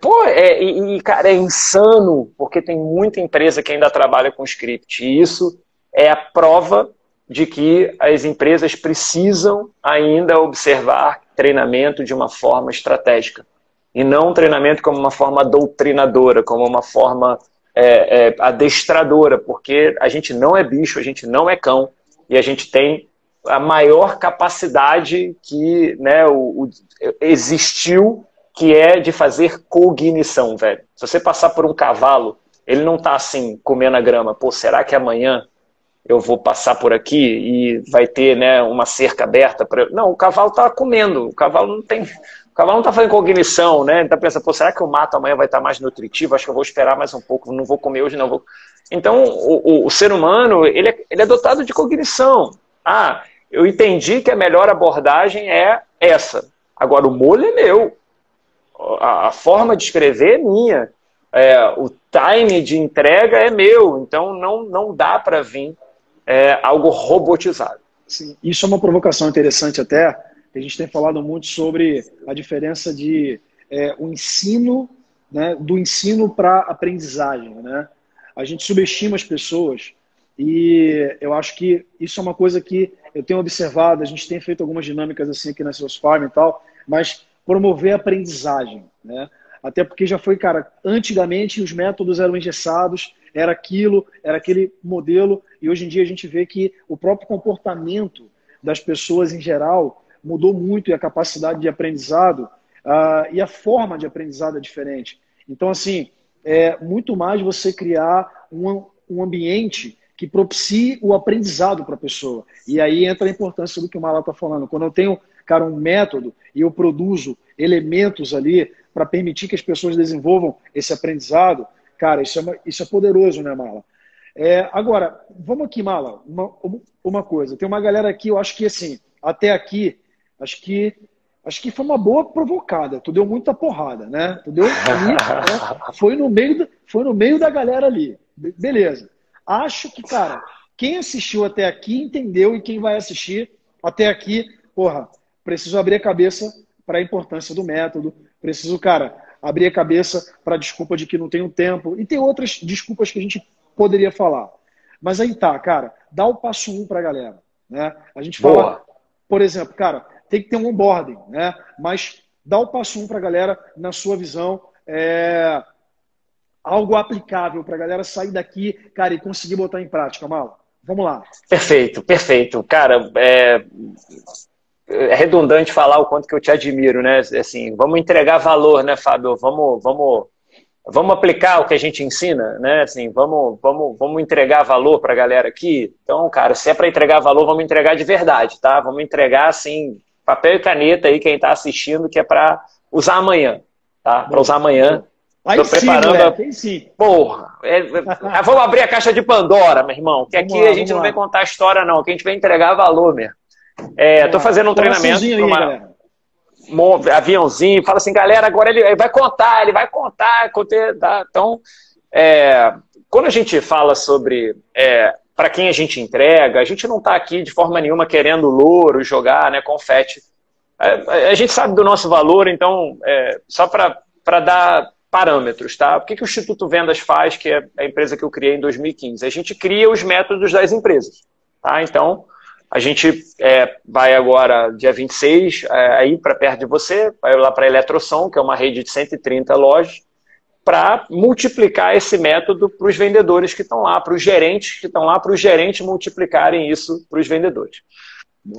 Pô, é, e, cara, é insano, porque tem muita empresa que ainda trabalha com script. E isso é a prova de que as empresas precisam ainda observar treinamento de uma forma estratégica. E não treinamento como uma forma doutrinadora, como uma forma é, é, adestradora, porque a gente não é bicho, a gente não é cão, e a gente tem a maior capacidade que né, o, o, existiu, que é de fazer cognição, velho. Se você passar por um cavalo, ele não tá assim, comendo a grama. Pô, será que amanhã eu vou passar por aqui e vai ter né, uma cerca aberta? Pra... Não, o cavalo tá comendo. O cavalo não tem... O cavalo não tá fazendo cognição, né? Ele tá pensando, pô, será que o mato amanhã vai estar mais nutritivo? Acho que eu vou esperar mais um pouco, não vou comer hoje, não vou... Então, o, o, o ser humano, ele é, ele é dotado de cognição. Ah, eu entendi que a melhor abordagem é essa. Agora, o molho é meu. A, a forma de escrever é minha. É, o time de entrega é meu. Então, não, não dá para vir é, algo robotizado. Sim, isso é uma provocação interessante até. A gente tem falado muito sobre a diferença de é, o ensino, né, do ensino para aprendizagem. Né? A gente subestima as pessoas e eu acho que isso é uma coisa que eu tenho observado, a gente tem feito algumas dinâmicas assim aqui na Seus Farm e tal, mas promover a aprendizagem, né? Até porque já foi, cara, antigamente os métodos eram engessados, era aquilo, era aquele modelo, e hoje em dia a gente vê que o próprio comportamento das pessoas em geral mudou muito e a capacidade de aprendizado uh, e a forma de aprendizado é diferente. Então, assim, é muito mais você criar um, um ambiente que propicie o aprendizado para a pessoa. E aí entra a importância do que o Mala está falando. Quando eu tenho, cara, um método e eu produzo elementos ali para permitir que as pessoas desenvolvam esse aprendizado, cara, isso é, isso é poderoso, né, Mala? É, agora, vamos aqui, Mala, uma, uma coisa. Tem uma galera aqui, eu acho que assim, até aqui, acho que acho que foi uma boa provocada. Tu deu muita porrada, né? Tu deu ali, né? foi no meio, foi no meio da galera ali. Beleza. Acho que, cara, quem assistiu até aqui entendeu e quem vai assistir até aqui, porra, preciso abrir a cabeça para a importância do método, preciso, cara, abrir a cabeça para a desculpa de que não tenho tempo e tem outras desculpas que a gente poderia falar. Mas aí tá, cara, dá o passo um para a galera, né? A gente fala, Boa. por exemplo, cara, tem que ter um onboarding, né? Mas dá o passo um para a galera na sua visão. É, algo aplicável para a galera sair daqui, cara, e conseguir botar em prática, Mal. Vamos lá. Perfeito, perfeito. Cara, é, é redundante falar o quanto que eu te admiro, né? Assim, vamos entregar valor, né, Fábio? Vamos, vamos, vamos aplicar o que a gente ensina, né? Assim, vamos, vamos, vamos entregar valor para a galera aqui. Então, cara, se é para entregar valor, vamos entregar de verdade, tá? Vamos entregar assim, papel e caneta aí quem está assistindo, que é para usar amanhã, tá? Para usar amanhã Aí Tô sim, preparando. Moleque, sim. Porra, é, é, vamos abrir a caixa de Pandora, meu irmão. Que aqui lá, a gente não lá. vem contar história, não. Que a gente vem entregar valor mesmo. É, tô fazendo um treinamento. Aí, uma, um aviãozinho, fala assim, galera, agora ele, vai contar, ele vai contar. Tá? Então, é, quando a gente fala sobre é, para quem a gente entrega, a gente não está aqui de forma nenhuma querendo louro, jogar né, confete. A, é, a gente sabe do nosso valor, então, é, só para dar parâmetros, tá? O que, que o Instituto Vendas faz, que é a empresa que eu criei em 2015? A gente cria os métodos das empresas, tá? Então, a gente é, vai agora, dia 26, é, aí para perto de você, vai lá para a Eletrosom, que é uma rede de 130 lojas, para multiplicar esse método para os vendedores que estão lá, para os gerentes que estão lá, para os gerentes multiplicarem isso para os vendedores.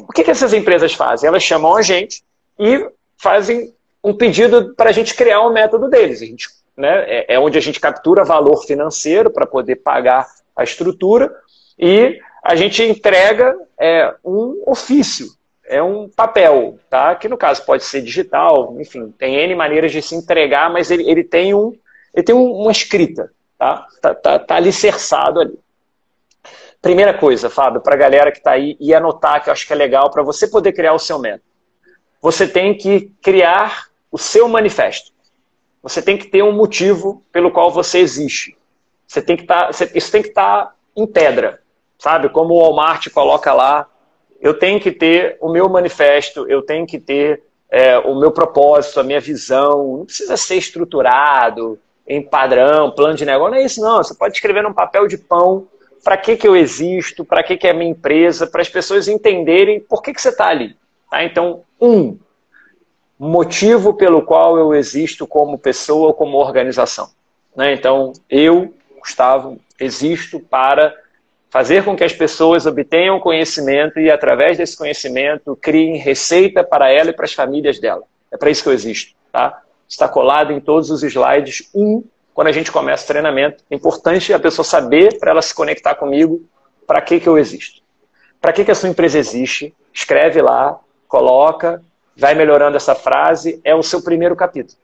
O que, que essas empresas fazem? Elas chamam a gente e fazem um pedido para a gente criar um método deles. A gente, né, é, é onde a gente captura valor financeiro para poder pagar a estrutura e a gente entrega é, um ofício, é um papel, tá? que no caso pode ser digital, enfim, tem N maneiras de se entregar, mas ele, ele tem, um, ele tem um, uma escrita, tá? Tá, tá, tá alicerçado ali. Primeira coisa, Fábio, para a galera que está aí e anotar, que eu acho que é legal, para você poder criar o seu método. Você tem que criar o seu manifesto. Você tem que ter um motivo pelo qual você existe. Você tem que tá, isso tem que estar tá em pedra, sabe? Como o Walmart coloca lá, eu tenho que ter o meu manifesto, eu tenho que ter é, o meu propósito, a minha visão. Não precisa ser estruturado, em padrão, plano de negócio. Não é isso, não. Você pode escrever num papel de pão para que, que eu existo, para que, que é a minha empresa, para as pessoas entenderem por que, que você está ali. Tá? Então, um, motivo pelo qual eu existo como pessoa ou como organização. Né? Então, eu, Gustavo, existo para fazer com que as pessoas obtenham conhecimento e, através desse conhecimento, criem receita para ela e para as famílias dela. É para isso que eu existo. Tá? Está colado em todos os slides. Um, quando a gente começa o treinamento, é importante a pessoa saber para ela se conectar comigo para que, que eu existo. Para que, que a sua empresa existe? Escreve lá, coloca, vai melhorando essa frase. É o seu primeiro capítulo.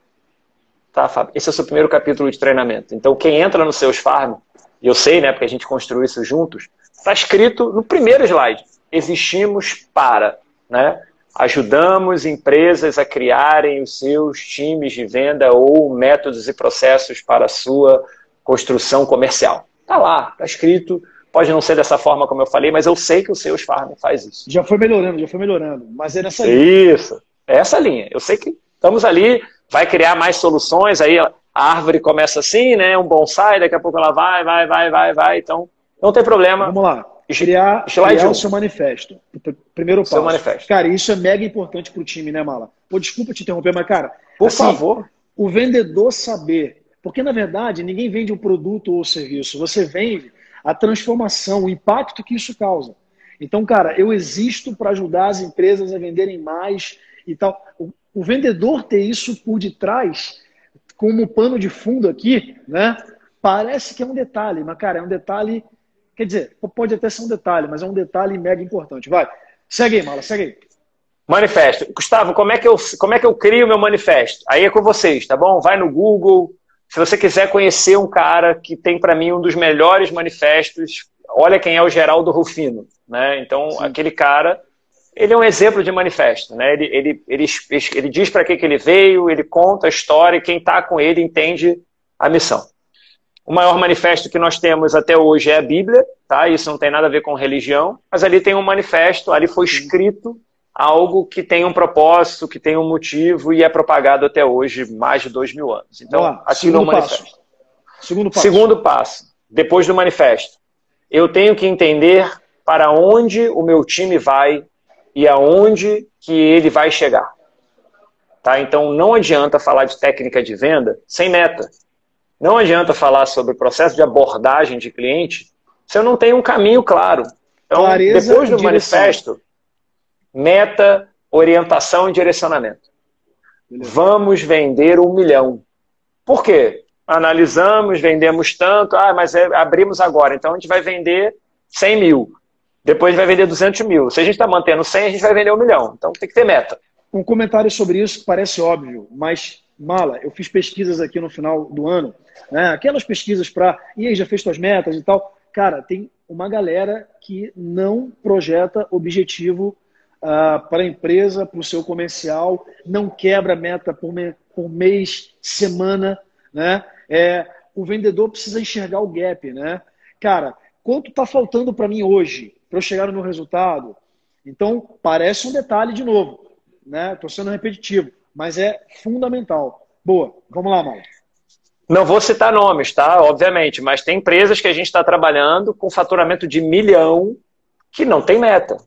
Tá, Fábio? Esse é o seu primeiro capítulo de treinamento. Então, quem entra no Seus Farm, e eu sei, né, porque a gente construiu isso juntos, está escrito no primeiro slide: existimos para, né? Ajudamos empresas a criarem os seus times de venda ou métodos e processos para a sua construção comercial. Está lá, está escrito. Pode não ser dessa forma como eu falei, mas eu sei que o Seus Farm faz isso. Já foi melhorando, já foi melhorando. Mas é nessa linha. Isso, é essa linha. Eu sei que estamos ali vai criar mais soluções, aí a árvore começa assim, né? Um bonsai, daqui a pouco ela vai, vai, vai, vai, vai. Então, não tem problema. Vamos lá. Criar, criar o seu manifesto. Primeiro passo. Seu manifesto. Cara, isso é mega importante para o time, né, Mala? Pô, desculpa te interromper, mas, cara, por assim, favor. O vendedor saber. Porque, na verdade, ninguém vende um produto ou serviço. Você vende a transformação, o impacto que isso causa. Então, cara, eu existo para ajudar as empresas a venderem mais e tal o vendedor ter isso por detrás, como pano de fundo aqui, né? Parece que é um detalhe, mas, cara, é um detalhe. Quer dizer, pode até ser um detalhe, mas é um detalhe mega importante. Vai, segue aí, Mala, segue aí. Manifesto. Gustavo, como é, que eu, como é que eu crio meu manifesto? Aí é com vocês, tá bom? Vai no Google. Se você quiser conhecer um cara que tem para mim um dos melhores manifestos, olha quem é o Geraldo Rufino. Né? Então, Sim. aquele cara ele é um exemplo de manifesto, né? Ele, ele, ele, ele diz para que, que ele veio, ele conta a história e quem está com ele entende a missão. O maior manifesto que nós temos até hoje é a Bíblia, tá? Isso não tem nada a ver com religião, mas ali tem um manifesto, ali foi escrito algo que tem um propósito, que tem um motivo e é propagado até hoje mais de dois mil anos. Então, aqui no manifesto. Segundo passo. Segundo passo, depois do manifesto, eu tenho que entender para onde o meu time vai e aonde que ele vai chegar. Tá? Então não adianta falar de técnica de venda sem meta. Não adianta falar sobre o processo de abordagem de cliente se eu não tenho um caminho claro. Então, Clareza depois do manifesto, meta, orientação e direcionamento. Vamos vender um milhão. Por quê? Analisamos, vendemos tanto, ah, mas é, abrimos agora, então a gente vai vender 100 mil. Depois vai vender 200 mil. Se a gente está mantendo 100, a gente vai vender um milhão. Então tem que ter meta. Um comentário sobre isso que parece óbvio, mas, Mala, eu fiz pesquisas aqui no final do ano, né? aquelas pesquisas para. E aí, já fez suas metas e tal. Cara, tem uma galera que não projeta objetivo uh, para a empresa, para o seu comercial, não quebra meta por, me... por mês, semana, né? É, o vendedor precisa enxergar o gap, né? Cara, quanto está faltando para mim hoje? para eu chegar no meu resultado. Então, parece um detalhe de novo, né? Estou sendo repetitivo, mas é fundamental. Boa, vamos lá, Mauro. Não vou citar nomes, tá? Obviamente, mas tem empresas que a gente está trabalhando com faturamento de milhão que não tem meta,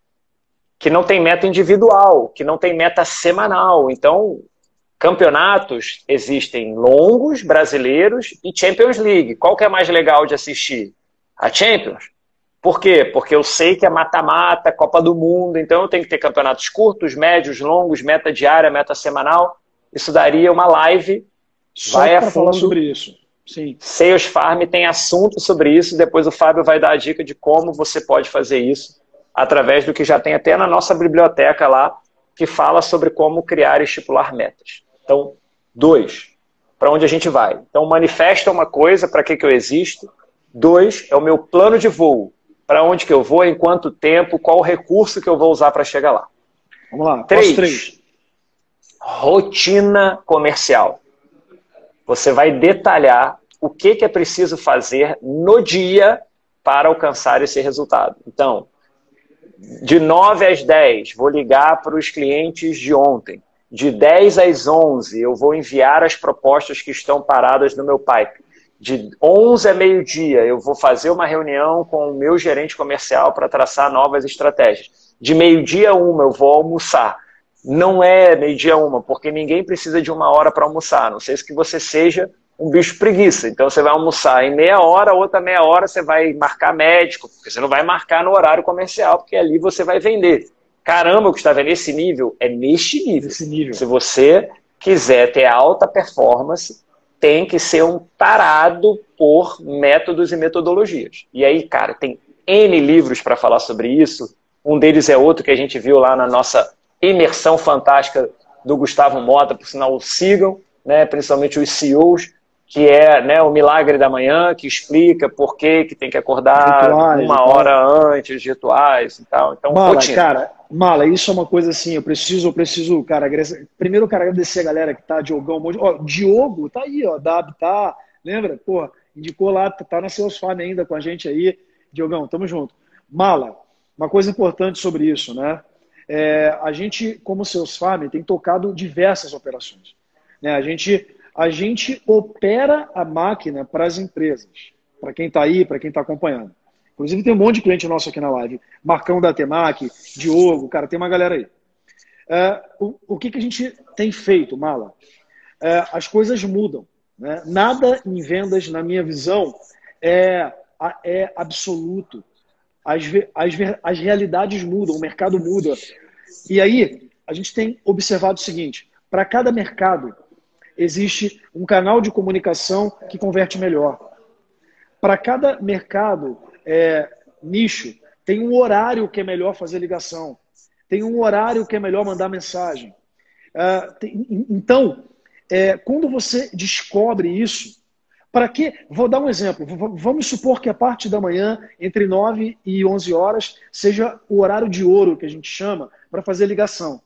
que não tem meta individual, que não tem meta semanal. Então, campeonatos existem longos, brasileiros e Champions League. Qual que é mais legal de assistir? A Champions? Por quê? Porque eu sei que é mata-mata, Copa do Mundo, então eu tenho que ter campeonatos curtos, médios, longos, meta diária, meta semanal. Isso daria uma live. Só vai a fundo. falar sobre isso. Sim. Sales Farm tem assunto sobre isso. Depois o Fábio vai dar a dica de como você pode fazer isso através do que já tem até na nossa biblioteca lá, que fala sobre como criar e estipular metas. Então, dois, para onde a gente vai? Então, manifesta uma coisa, para que, que eu existo. Dois, é o meu plano de voo para onde que eu vou, em quanto tempo, qual o recurso que eu vou usar para chegar lá. Vamos lá, três, três. Rotina comercial. Você vai detalhar o que, que é preciso fazer no dia para alcançar esse resultado. Então, de 9 às 10, vou ligar para os clientes de ontem. de 10 às 11 eu vou enviar as propostas que estão paradas no meu pipe. De 11 a meio-dia eu vou fazer uma reunião com o meu gerente comercial para traçar novas estratégias. De meio-dia a uma eu vou almoçar. Não é meio-dia a uma, porque ninguém precisa de uma hora para almoçar. Não sei se que você seja um bicho preguiça. Então você vai almoçar em meia hora, outra meia hora você vai marcar médico, porque você não vai marcar no horário comercial, porque ali você vai vender. Caramba, Gustavo, é nesse nível? É neste nível. Nível. Se você quiser ter alta performance, tem que ser um tarado por métodos e metodologias. E aí, cara, tem N livros para falar sobre isso. Um deles é outro que a gente viu lá na nossa imersão fantástica do Gustavo Mota, por sinal, sigam, né, principalmente os CEOs, que é né, o milagre da manhã, que explica por que, que tem que acordar rituais, uma hora antes, rituais e tal. Então, Mala, rotina. cara, Mala, isso é uma coisa assim, eu preciso, eu preciso, cara, primeiro eu quero agradecer a galera que tá, Diogão, ó, Diogo, tá aí, ó, Dab, tá, lembra? Porra, indicou lá, tá, tá na Seus Farm ainda com a gente aí, Diogão, tamo junto. Mala, uma coisa importante sobre isso, né? É, a gente, como Seus Farm, tem tocado diversas operações. Né? A gente a gente opera a máquina para as empresas, para quem está aí, para quem está acompanhando. Inclusive tem um monte de cliente nosso aqui na live. Marcão da Temac, Diogo, cara, tem uma galera aí. É, o, o que, que a gente tem feito, Mala? É, as coisas mudam. Né? Nada em vendas, na minha visão, é, é absoluto. As, as, as realidades mudam, o mercado muda. E aí, a gente tem observado o seguinte: para cada mercado, existe um canal de comunicação que converte melhor. Para cada mercado, é, nicho, tem um horário que é melhor fazer ligação, tem um horário que é melhor mandar mensagem. Uh, tem, então, é, quando você descobre isso, para que? Vou dar um exemplo. Vamos supor que a parte da manhã, entre 9 e 11 horas, seja o horário de ouro que a gente chama para fazer ligação.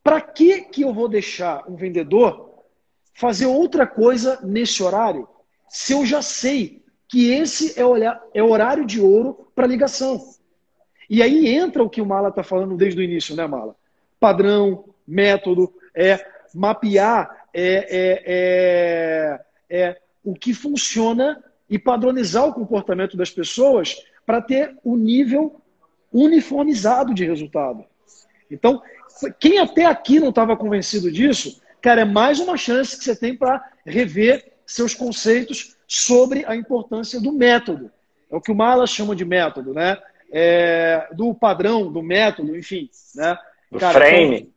Para que, que eu vou deixar um vendedor fazer outra coisa nesse horário se eu já sei que esse é o horário de ouro para ligação? E aí entra o que o Mala está falando desde o início, né, Mala? Padrão, método, é mapear é, é, é, é o que funciona e padronizar o comportamento das pessoas para ter o nível uniformizado de resultado. Então, quem até aqui não estava convencido disso, cara, é mais uma chance que você tem para rever seus conceitos sobre a importância do método. É o que o Mala chama de método, né? É, do padrão, do método, enfim. Né? Do cara, frame. Então,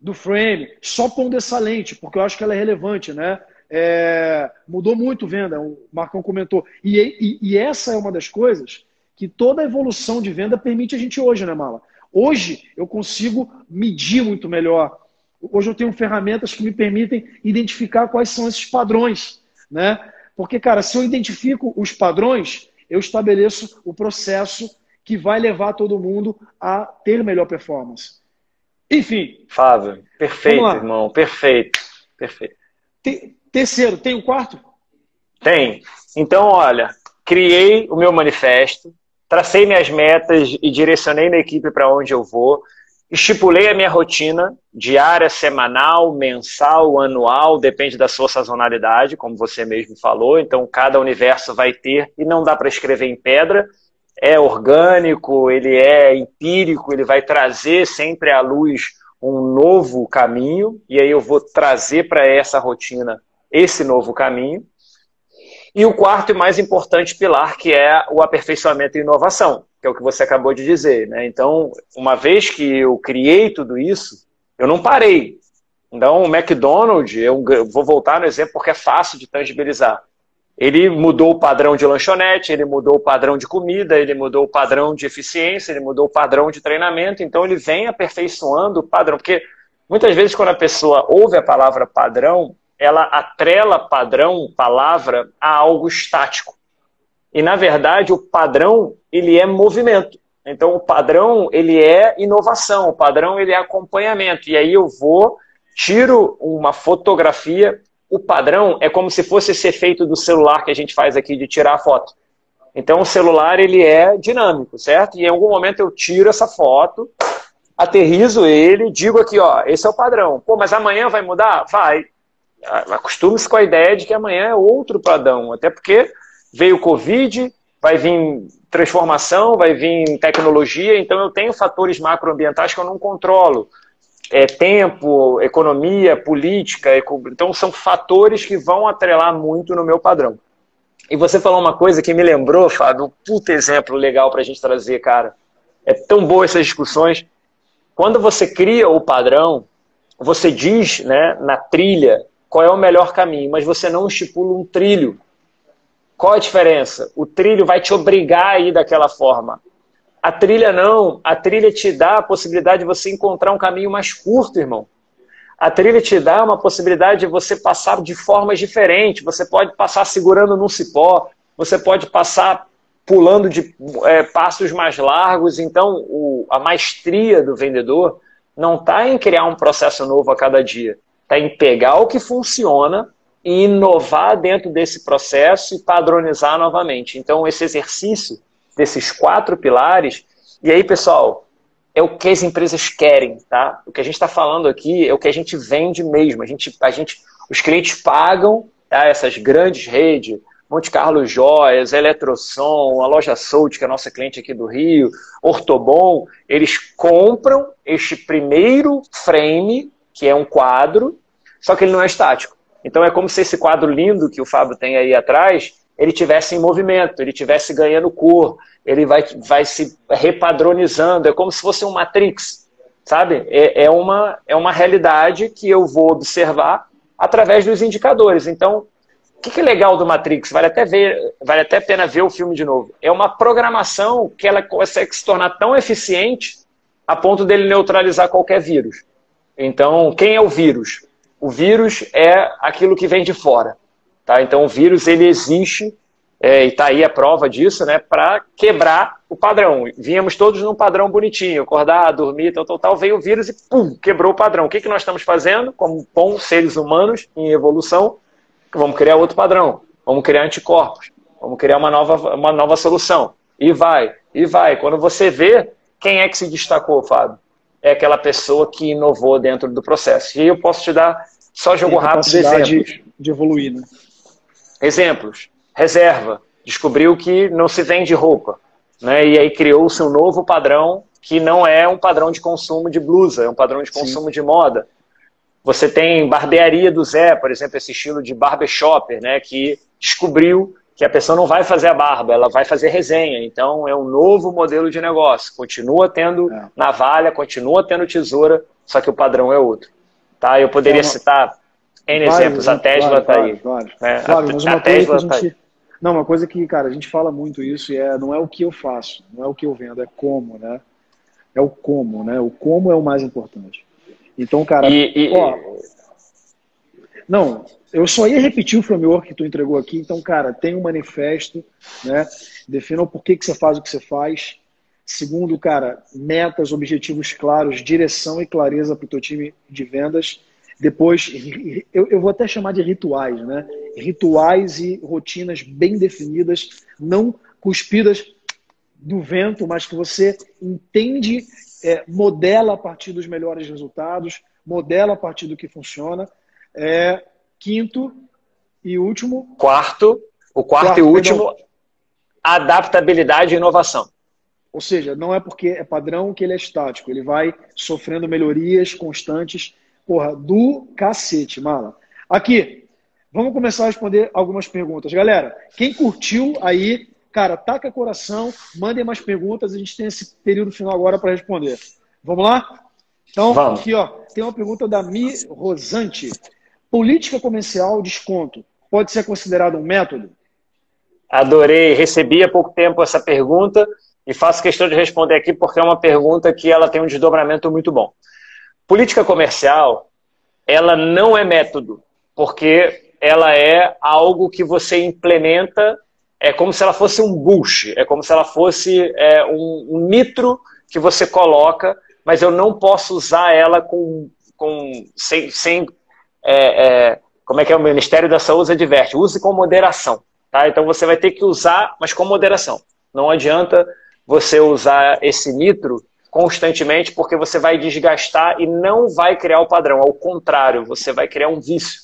do frame. Só pondo essa lente, porque eu acho que ela é relevante, né? É, mudou muito venda, o Marcão comentou. E, e, e, essa é uma das coisas que toda a evolução de venda permite a gente hoje, né, Mala? Hoje eu consigo medir muito melhor Hoje eu tenho ferramentas que me permitem identificar quais são esses padrões, né? Porque, cara, se eu identifico os padrões, eu estabeleço o processo que vai levar todo mundo a ter melhor performance. Enfim. Fábio, perfeito, irmão, perfeito, perfeito. terceiro, tem o um quarto? Tem. Então, olha, criei o meu manifesto, tracei minhas metas e direcionei minha equipe para onde eu vou. Estipulei a minha rotina diária, semanal, mensal, anual, depende da sua sazonalidade, como você mesmo falou. Então, cada universo vai ter, e não dá para escrever em pedra. É orgânico, ele é empírico, ele vai trazer sempre à luz um novo caminho, e aí eu vou trazer para essa rotina esse novo caminho. E o quarto e mais importante pilar, que é o aperfeiçoamento e inovação que é o que você acabou de dizer. Né? Então, uma vez que eu criei tudo isso, eu não parei. Então, o McDonald's, eu vou voltar no exemplo porque é fácil de tangibilizar. Ele mudou o padrão de lanchonete, ele mudou o padrão de comida, ele mudou o padrão de eficiência, ele mudou o padrão de treinamento. Então, ele vem aperfeiçoando o padrão. Porque muitas vezes, quando a pessoa ouve a palavra padrão, ela atrela padrão, palavra, a algo estático. E na verdade o padrão ele é movimento. Então o padrão ele é inovação, o padrão ele é acompanhamento. E aí eu vou tiro uma fotografia, o padrão é como se fosse esse efeito do celular que a gente faz aqui de tirar a foto. Então o celular ele é dinâmico, certo? E em algum momento eu tiro essa foto, aterrizo ele, digo aqui, ó, esse é o padrão. Pô, mas amanhã vai mudar? Vai. Acostume-se com a ideia de que amanhã é outro padrão, até porque veio Covid, vai vir transformação, vai vir tecnologia, então eu tenho fatores macroambientais que eu não controlo. É, tempo, economia, política, então são fatores que vão atrelar muito no meu padrão. E você falou uma coisa que me lembrou, Fábio, um puta exemplo legal para a gente trazer, cara. É tão boa essas discussões. Quando você cria o padrão, você diz né, na trilha qual é o melhor caminho, mas você não estipula um trilho. Qual a diferença? O trilho vai te obrigar a ir daquela forma. A trilha não. A trilha te dá a possibilidade de você encontrar um caminho mais curto, irmão. A trilha te dá uma possibilidade de você passar de formas diferentes. Você pode passar segurando num cipó, você pode passar pulando de é, passos mais largos. Então, o, a maestria do vendedor não está em criar um processo novo a cada dia. Está em pegar o que funciona inovar dentro desse processo e padronizar novamente. Então, esse exercício desses quatro pilares, e aí, pessoal, é o que as empresas querem, tá? O que a gente está falando aqui é o que a gente vende mesmo. A gente, a gente, os clientes pagam tá? essas grandes redes, Monte Carlo Joias, Eletrosom, a loja Soult, que é a nossa cliente aqui do Rio, Ortobon, eles compram este primeiro frame, que é um quadro, só que ele não é estático. Então é como se esse quadro lindo que o Fábio tem aí atrás, ele tivesse em movimento, ele tivesse ganhando cor, ele vai, vai se repadronizando, é como se fosse um Matrix, sabe? É, é, uma, é uma realidade que eu vou observar através dos indicadores. Então, o que, que é legal do Matrix? Vale até, ver, vale até a pena ver o filme de novo. É uma programação que ela consegue se tornar tão eficiente a ponto dele neutralizar qualquer vírus. Então, quem é o vírus? O vírus é aquilo que vem de fora. Tá? Então o vírus ele existe, é, e está aí a prova disso, né, para quebrar o padrão. Vínhamos todos num padrão bonitinho, acordar, dormir, tal, tal, tal, veio o vírus e pum, quebrou o padrão. O que, que nós estamos fazendo como bons seres humanos em evolução? Vamos criar outro padrão, vamos criar anticorpos, vamos criar uma nova, uma nova solução. E vai, e vai. Quando você vê, quem é que se destacou, Fábio? é aquela pessoa que inovou dentro do processo. E eu posso te dar só jogo rápido exemplos. De evoluir, né? Exemplos. Reserva. Descobriu que não se vende roupa. Né? E aí criou-se um novo padrão que não é um padrão de consumo de blusa, é um padrão de consumo Sim. de moda. Você tem barbearia do Zé, por exemplo, esse estilo de barbershopper, né, que descobriu que a pessoa não vai fazer a barba, ela vai fazer resenha. Então é um novo modelo de negócio. Continua tendo é. navalha, continua tendo tesoura, só que o padrão é outro. Tá? Eu poderia uma... citar N vários, exemplos. A Tesla está aí. Claro, é, claro, mas uma a coisa Tesla que a tá gente... Tá não, uma coisa que, cara, a gente fala muito isso e é, não é o que eu faço, não é o que eu vendo, é como, né? É o como, né? O como é o mais importante. Então, cara, e, e... ó, não, eu só ia repetir o framework que tu entregou aqui. Então, cara, tem um manifesto, né? Defina o porquê que você faz o que você faz. Segundo, cara, metas, objetivos claros, direção e clareza para o teu time de vendas. Depois, eu, eu vou até chamar de rituais, né? Rituais e rotinas bem definidas, não cuspidas do vento, mas que você entende, é, modela a partir dos melhores resultados, modela a partir do que funciona é, quinto e último. Quarto. O quarto, quarto e último, perdão. adaptabilidade e inovação. Ou seja, não é porque é padrão que ele é estático. Ele vai sofrendo melhorias constantes. Porra, do cacete, mala. Aqui, vamos começar a responder algumas perguntas. Galera, quem curtiu aí, cara, taca coração, mandem mais perguntas. A gente tem esse período final agora para responder. Vamos lá? Então, vamos. aqui, ó, tem uma pergunta da Mi Rosante. Política comercial, desconto, pode ser considerado um método? Adorei, recebi há pouco tempo essa pergunta e faço questão de responder aqui porque é uma pergunta que ela tem um desdobramento muito bom. Política comercial, ela não é método, porque ela é algo que você implementa, é como se ela fosse um bush, é como se ela fosse é, um, um nitro que você coloca, mas eu não posso usar ela com, com sem, sem é, é, como é que é o Ministério da Saúde adverte, use com moderação. Tá? Então você vai ter que usar, mas com moderação. Não adianta você usar esse nitro constantemente, porque você vai desgastar e não vai criar o padrão. Ao contrário, você vai criar um vício.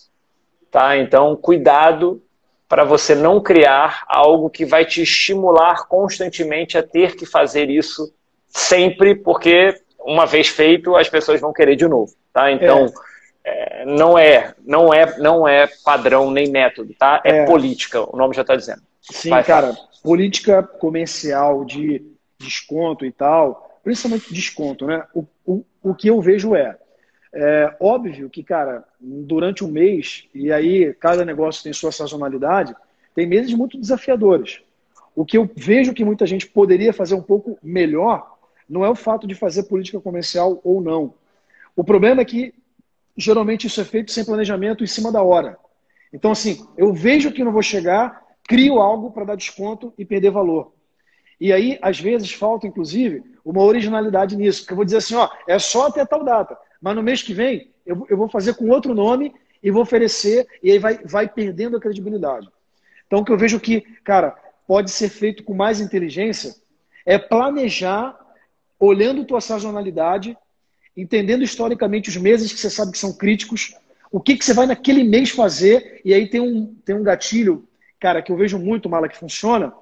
Tá? Então, cuidado para você não criar algo que vai te estimular constantemente a ter que fazer isso sempre, porque uma vez feito, as pessoas vão querer de novo. Tá? Então, é. É, não é, não é, não é padrão nem método, tá? É, é. política, o nome já está dizendo. Sim, Vai, cara, política comercial de desconto e tal, principalmente desconto, né? O, o, o que eu vejo é, é óbvio que, cara, durante um mês, e aí cada negócio tem sua sazonalidade, tem meses muito desafiadores. O que eu vejo que muita gente poderia fazer um pouco melhor não é o fato de fazer política comercial ou não. O problema é que geralmente isso é feito sem planejamento em cima da hora. Então, assim, eu vejo que não vou chegar, crio algo para dar desconto e perder valor. E aí, às vezes, falta, inclusive, uma originalidade nisso. Porque eu vou dizer assim, ó, é só até tal data. Mas no mês que vem, eu, eu vou fazer com outro nome e vou oferecer, e aí vai, vai perdendo a credibilidade. Então, o que eu vejo que, cara, pode ser feito com mais inteligência é planejar, olhando tua sazonalidade, entendendo historicamente os meses que você sabe que são críticos, o que, que você vai naquele mês fazer, e aí tem um, tem um gatilho, cara, que eu vejo muito, Mala, que funciona,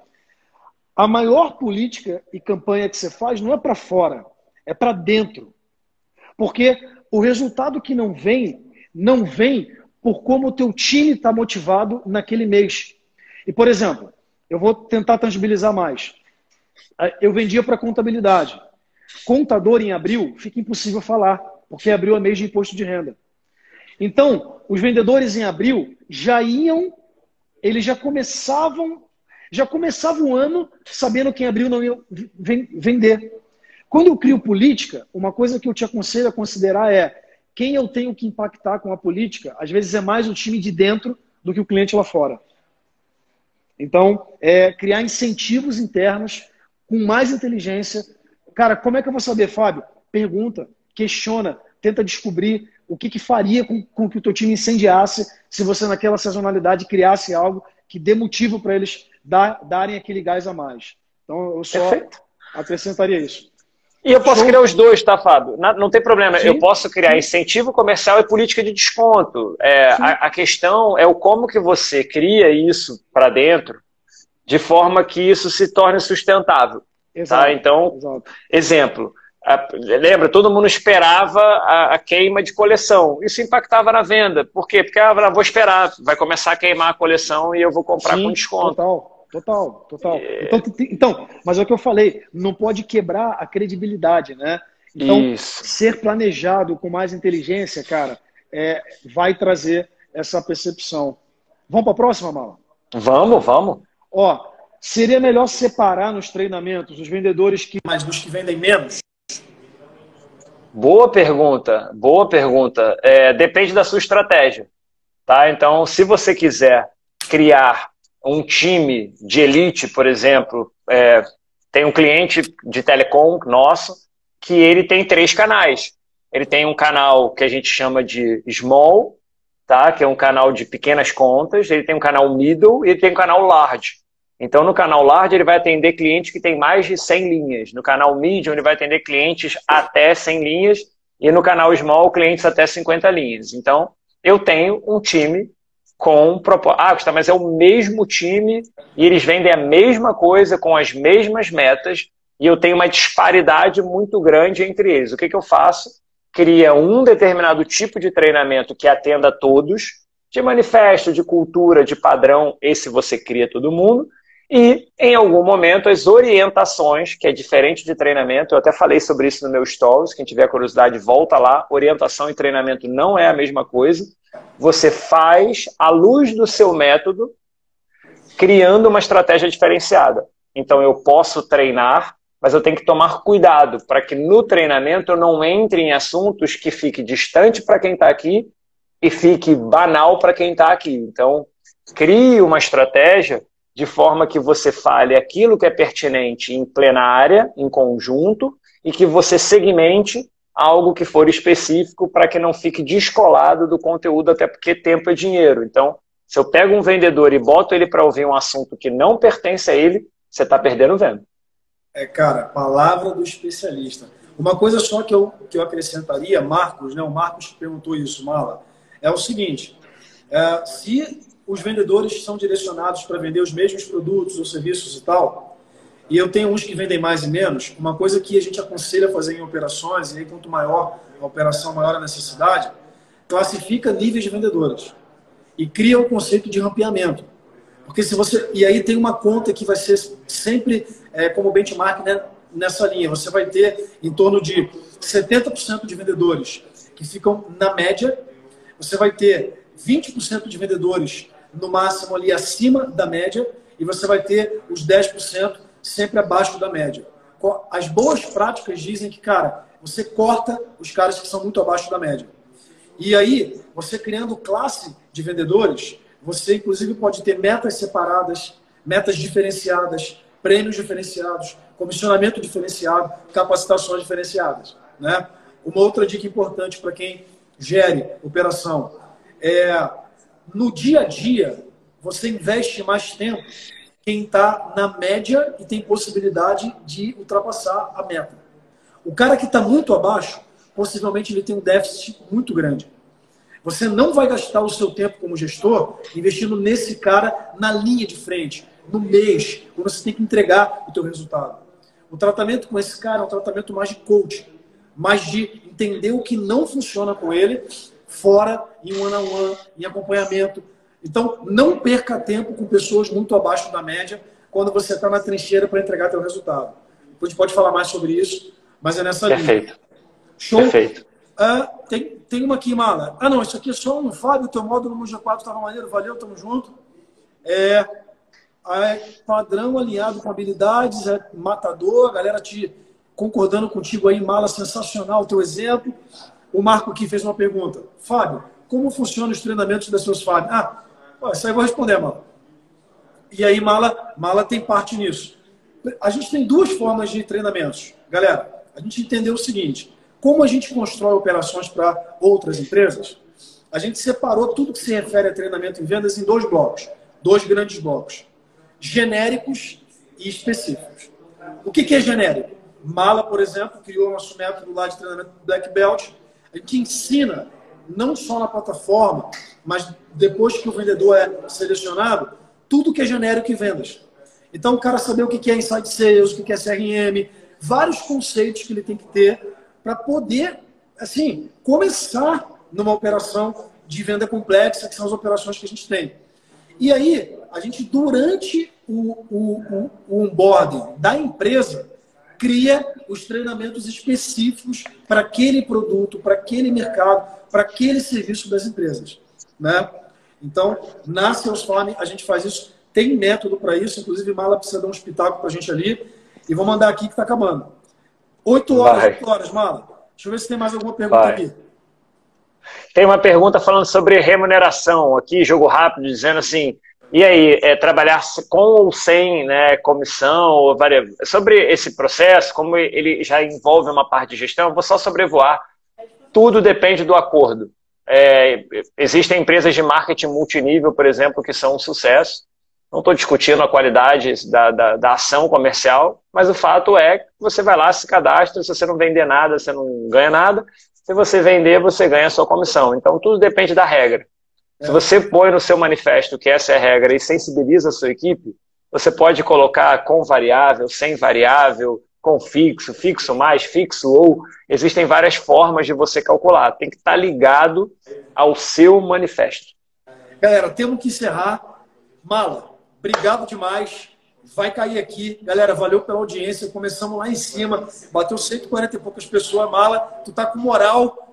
a maior política e campanha que você faz não é para fora, é para dentro. Porque o resultado que não vem, não vem por como o teu time está motivado naquele mês. E, por exemplo, eu vou tentar tangibilizar mais. Eu vendia para contabilidade. Contador em abril fica impossível falar, porque abril é mês de imposto de renda. Então, os vendedores em abril já iam, eles já começavam já começava o ano sabendo que em abril não ia vender. Quando eu crio política, uma coisa que eu te aconselho a considerar é quem eu tenho que impactar com a política, às vezes é mais o time de dentro do que o cliente lá fora. Então, é criar incentivos internos com mais inteligência. Cara, como é que eu vou saber, Fábio? Pergunta, questiona, tenta descobrir o que, que faria com, com que o teu time incendiasse se você naquela sazonalidade criasse algo que dê motivo para eles dar, darem aquele gás a mais. Então, eu só Perfeito. acrescentaria isso. E eu posso Show. criar os dois, tá, Fábio? Não, tem problema. Sim. Eu posso criar incentivo comercial e política de desconto. É, a, a, questão é o como que você cria isso para dentro de forma que isso se torne sustentável. Tá? Exato. Tá? Então, Exato. exemplo. A, lembra, todo mundo esperava a, a, queima de coleção. Isso impactava na venda. Por quê? Porque ah, vou esperar, vai começar a queimar a coleção e eu vou comprar Sim, com desconto. Total. Total, total. É... Então, então, mas é o que eu falei, não pode quebrar a credibilidade, né? Então, Isso. ser planejado com mais inteligência, cara, é, vai trazer essa percepção. Vamos para a próxima, Mala? Vamos, vamos. Ó, seria melhor separar nos treinamentos os vendedores que mais dos que vendem menos? Boa pergunta, boa pergunta. É, depende da sua estratégia, tá? Então, se você quiser criar um time de elite, por exemplo, é, tem um cliente de telecom nosso que ele tem três canais. Ele tem um canal que a gente chama de small, tá? que é um canal de pequenas contas, ele tem um canal middle e ele tem um canal large. Então, no canal large, ele vai atender clientes que têm mais de 100 linhas. No canal medium, ele vai atender clientes até 100 linhas. E no canal small, clientes até 50 linhas. Então, eu tenho um time com. Ah, Gustavo, mas é o mesmo time e eles vendem a mesma coisa com as mesmas metas e eu tenho uma disparidade muito grande entre eles. O que, que eu faço? Cria um determinado tipo de treinamento que atenda a todos, de manifesto, de cultura, de padrão, esse você cria todo mundo, e em algum momento as orientações, que é diferente de treinamento, eu até falei sobre isso no meu stories, quem tiver curiosidade volta lá, orientação e treinamento não é a mesma coisa você faz à luz do seu método, criando uma estratégia diferenciada. Então eu posso treinar, mas eu tenho que tomar cuidado para que no treinamento eu não entre em assuntos que fique distante para quem está aqui e fique banal para quem está aqui. Então, crie uma estratégia de forma que você fale aquilo que é pertinente em plenária, em conjunto, e que você segmente algo que for específico para que não fique descolado do conteúdo, até porque tempo é dinheiro. Então, se eu pego um vendedor e boto ele para ouvir um assunto que não pertence a ele, você está perdendo venda. É, cara, palavra do especialista. Uma coisa só que eu, que eu acrescentaria, Marcos, né, o Marcos perguntou isso, Mala, é o seguinte: é, se os vendedores são direcionados para vender os mesmos produtos ou serviços e tal, e eu tenho uns que vendem mais e menos, uma coisa que a gente aconselha a fazer em operações, e aí quanto maior a operação, maior a necessidade, classifica níveis de vendedores e cria o um conceito de rampeamento. Porque se você. E aí tem uma conta que vai ser sempre é, como benchmark né, nessa linha. Você vai ter em torno de 70% de vendedores que ficam na média, você vai ter 20% de vendedores no máximo ali acima da média, e você vai ter os 10% sempre abaixo da média. As boas práticas dizem que, cara, você corta os caras que são muito abaixo da média. E aí, você criando classe de vendedores, você inclusive pode ter metas separadas, metas diferenciadas, prêmios diferenciados, comissionamento diferenciado, capacitações diferenciadas. Né? Uma outra dica importante para quem gere operação é no dia a dia você investe mais tempo quem está na média e tem possibilidade de ultrapassar a meta. O cara que está muito abaixo, possivelmente ele tem um déficit muito grande. Você não vai gastar o seu tempo como gestor investindo nesse cara na linha de frente, no mês, quando você tem que entregar o teu resultado. O tratamento com esse cara é um tratamento mais de coach, mais de entender o que não funciona com ele, fora em one on one, em acompanhamento. Então, não perca tempo com pessoas muito abaixo da média quando você está na trincheira para entregar teu resultado. A gente pode falar mais sobre isso, mas é nessa Perfeito. linha. Show? Perfeito. Ah, tem, tem uma aqui, Mala. Ah, não, isso aqui é só um Fábio, teu módulo no G4 estava maneiro, valeu, tamo junto. É, é, padrão alinhado com habilidades, é matador, a galera te concordando contigo aí, Mala, sensacional o teu exemplo. O Marco aqui fez uma pergunta. Fábio, como funcionam os treinamentos das seus Fábio? Ah, isso aí eu vou responder, Mala. E aí, Mala, Mala tem parte nisso. A gente tem duas formas de treinamentos. Galera, a gente entendeu o seguinte: como a gente constrói operações para outras empresas, a gente separou tudo que se refere a treinamento em vendas em dois blocos, dois grandes blocos, genéricos e específicos. O que, que é genérico? Mala, por exemplo, criou o nosso método lá de treinamento Black Belt, que ensina não só na plataforma, mas depois que o vendedor é selecionado, tudo que é genérico em vendas. Então, o cara saber o que é Inside Sales, o que é CRM, vários conceitos que ele tem que ter para poder, assim, começar numa operação de venda complexa, que são as operações que a gente tem. E aí, a gente, durante o, o, o onboarding da empresa, cria os treinamentos específicos para aquele produto, para aquele mercado, para aquele serviço das empresas. Né? Então, na Salesforce, a gente faz isso, tem método para isso, inclusive Mala precisa dar um espetáculo para a gente ali, e vou mandar aqui que está acabando. Oito horas, oito horas, Mala. Deixa eu ver se tem mais alguma pergunta Vai. aqui. Tem uma pergunta falando sobre remuneração aqui, jogo rápido, dizendo assim, e aí, é, trabalhar com ou sem né, comissão, sobre esse processo, como ele já envolve uma parte de gestão, vou só sobrevoar. Tudo depende do acordo. É, existem empresas de marketing multinível, por exemplo, que são um sucesso. Não estou discutindo a qualidade da, da, da, ação comercial, mas o fato é que você vai lá, se cadastra, se você não vender nada, você não ganha nada. Se você vender, você ganha a sua comissão. Então, tudo depende da regra. Se você põe no seu manifesto que essa é a regra e sensibiliza a sua equipe, você pode colocar com variável, sem variável, com fixo, fixo mais, fixo ou. Existem várias formas de você calcular. Tem que estar ligado ao seu manifesto. Galera, temos que encerrar. Mala, Obrigado demais. Vai cair aqui. Galera, valeu pela audiência. Começamos lá em cima. Bateu 140 e poucas pessoas. Mala, tu tá com moral.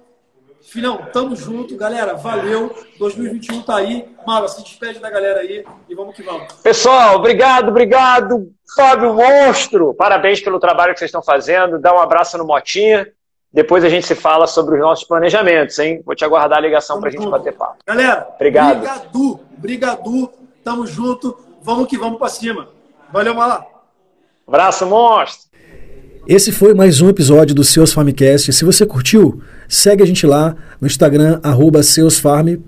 Filhão, tamo junto. Galera, valeu. 2021 tá aí. Mala, se despede da galera aí e vamos que vamos. Pessoal, obrigado, obrigado. Fábio Monstro, parabéns pelo trabalho que vocês estão fazendo. Dá um abraço no Motinha. Depois a gente se fala sobre os nossos planejamentos, hein? Vou te aguardar a ligação para a gente bater papo. Galera, obrigado. Brigadu, brigadu. Tamo junto vamos que vamos para cima. Valeu, Malá. Abraço, monstro. Esse foi mais um episódio do Seus Farmcast. Se você curtiu, segue a gente lá no Instagram, arroba seusfarm.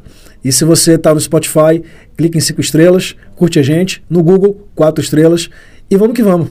E se você está no Spotify, clique em cinco estrelas, curte a gente. No Google, quatro estrelas. E vamos que vamos.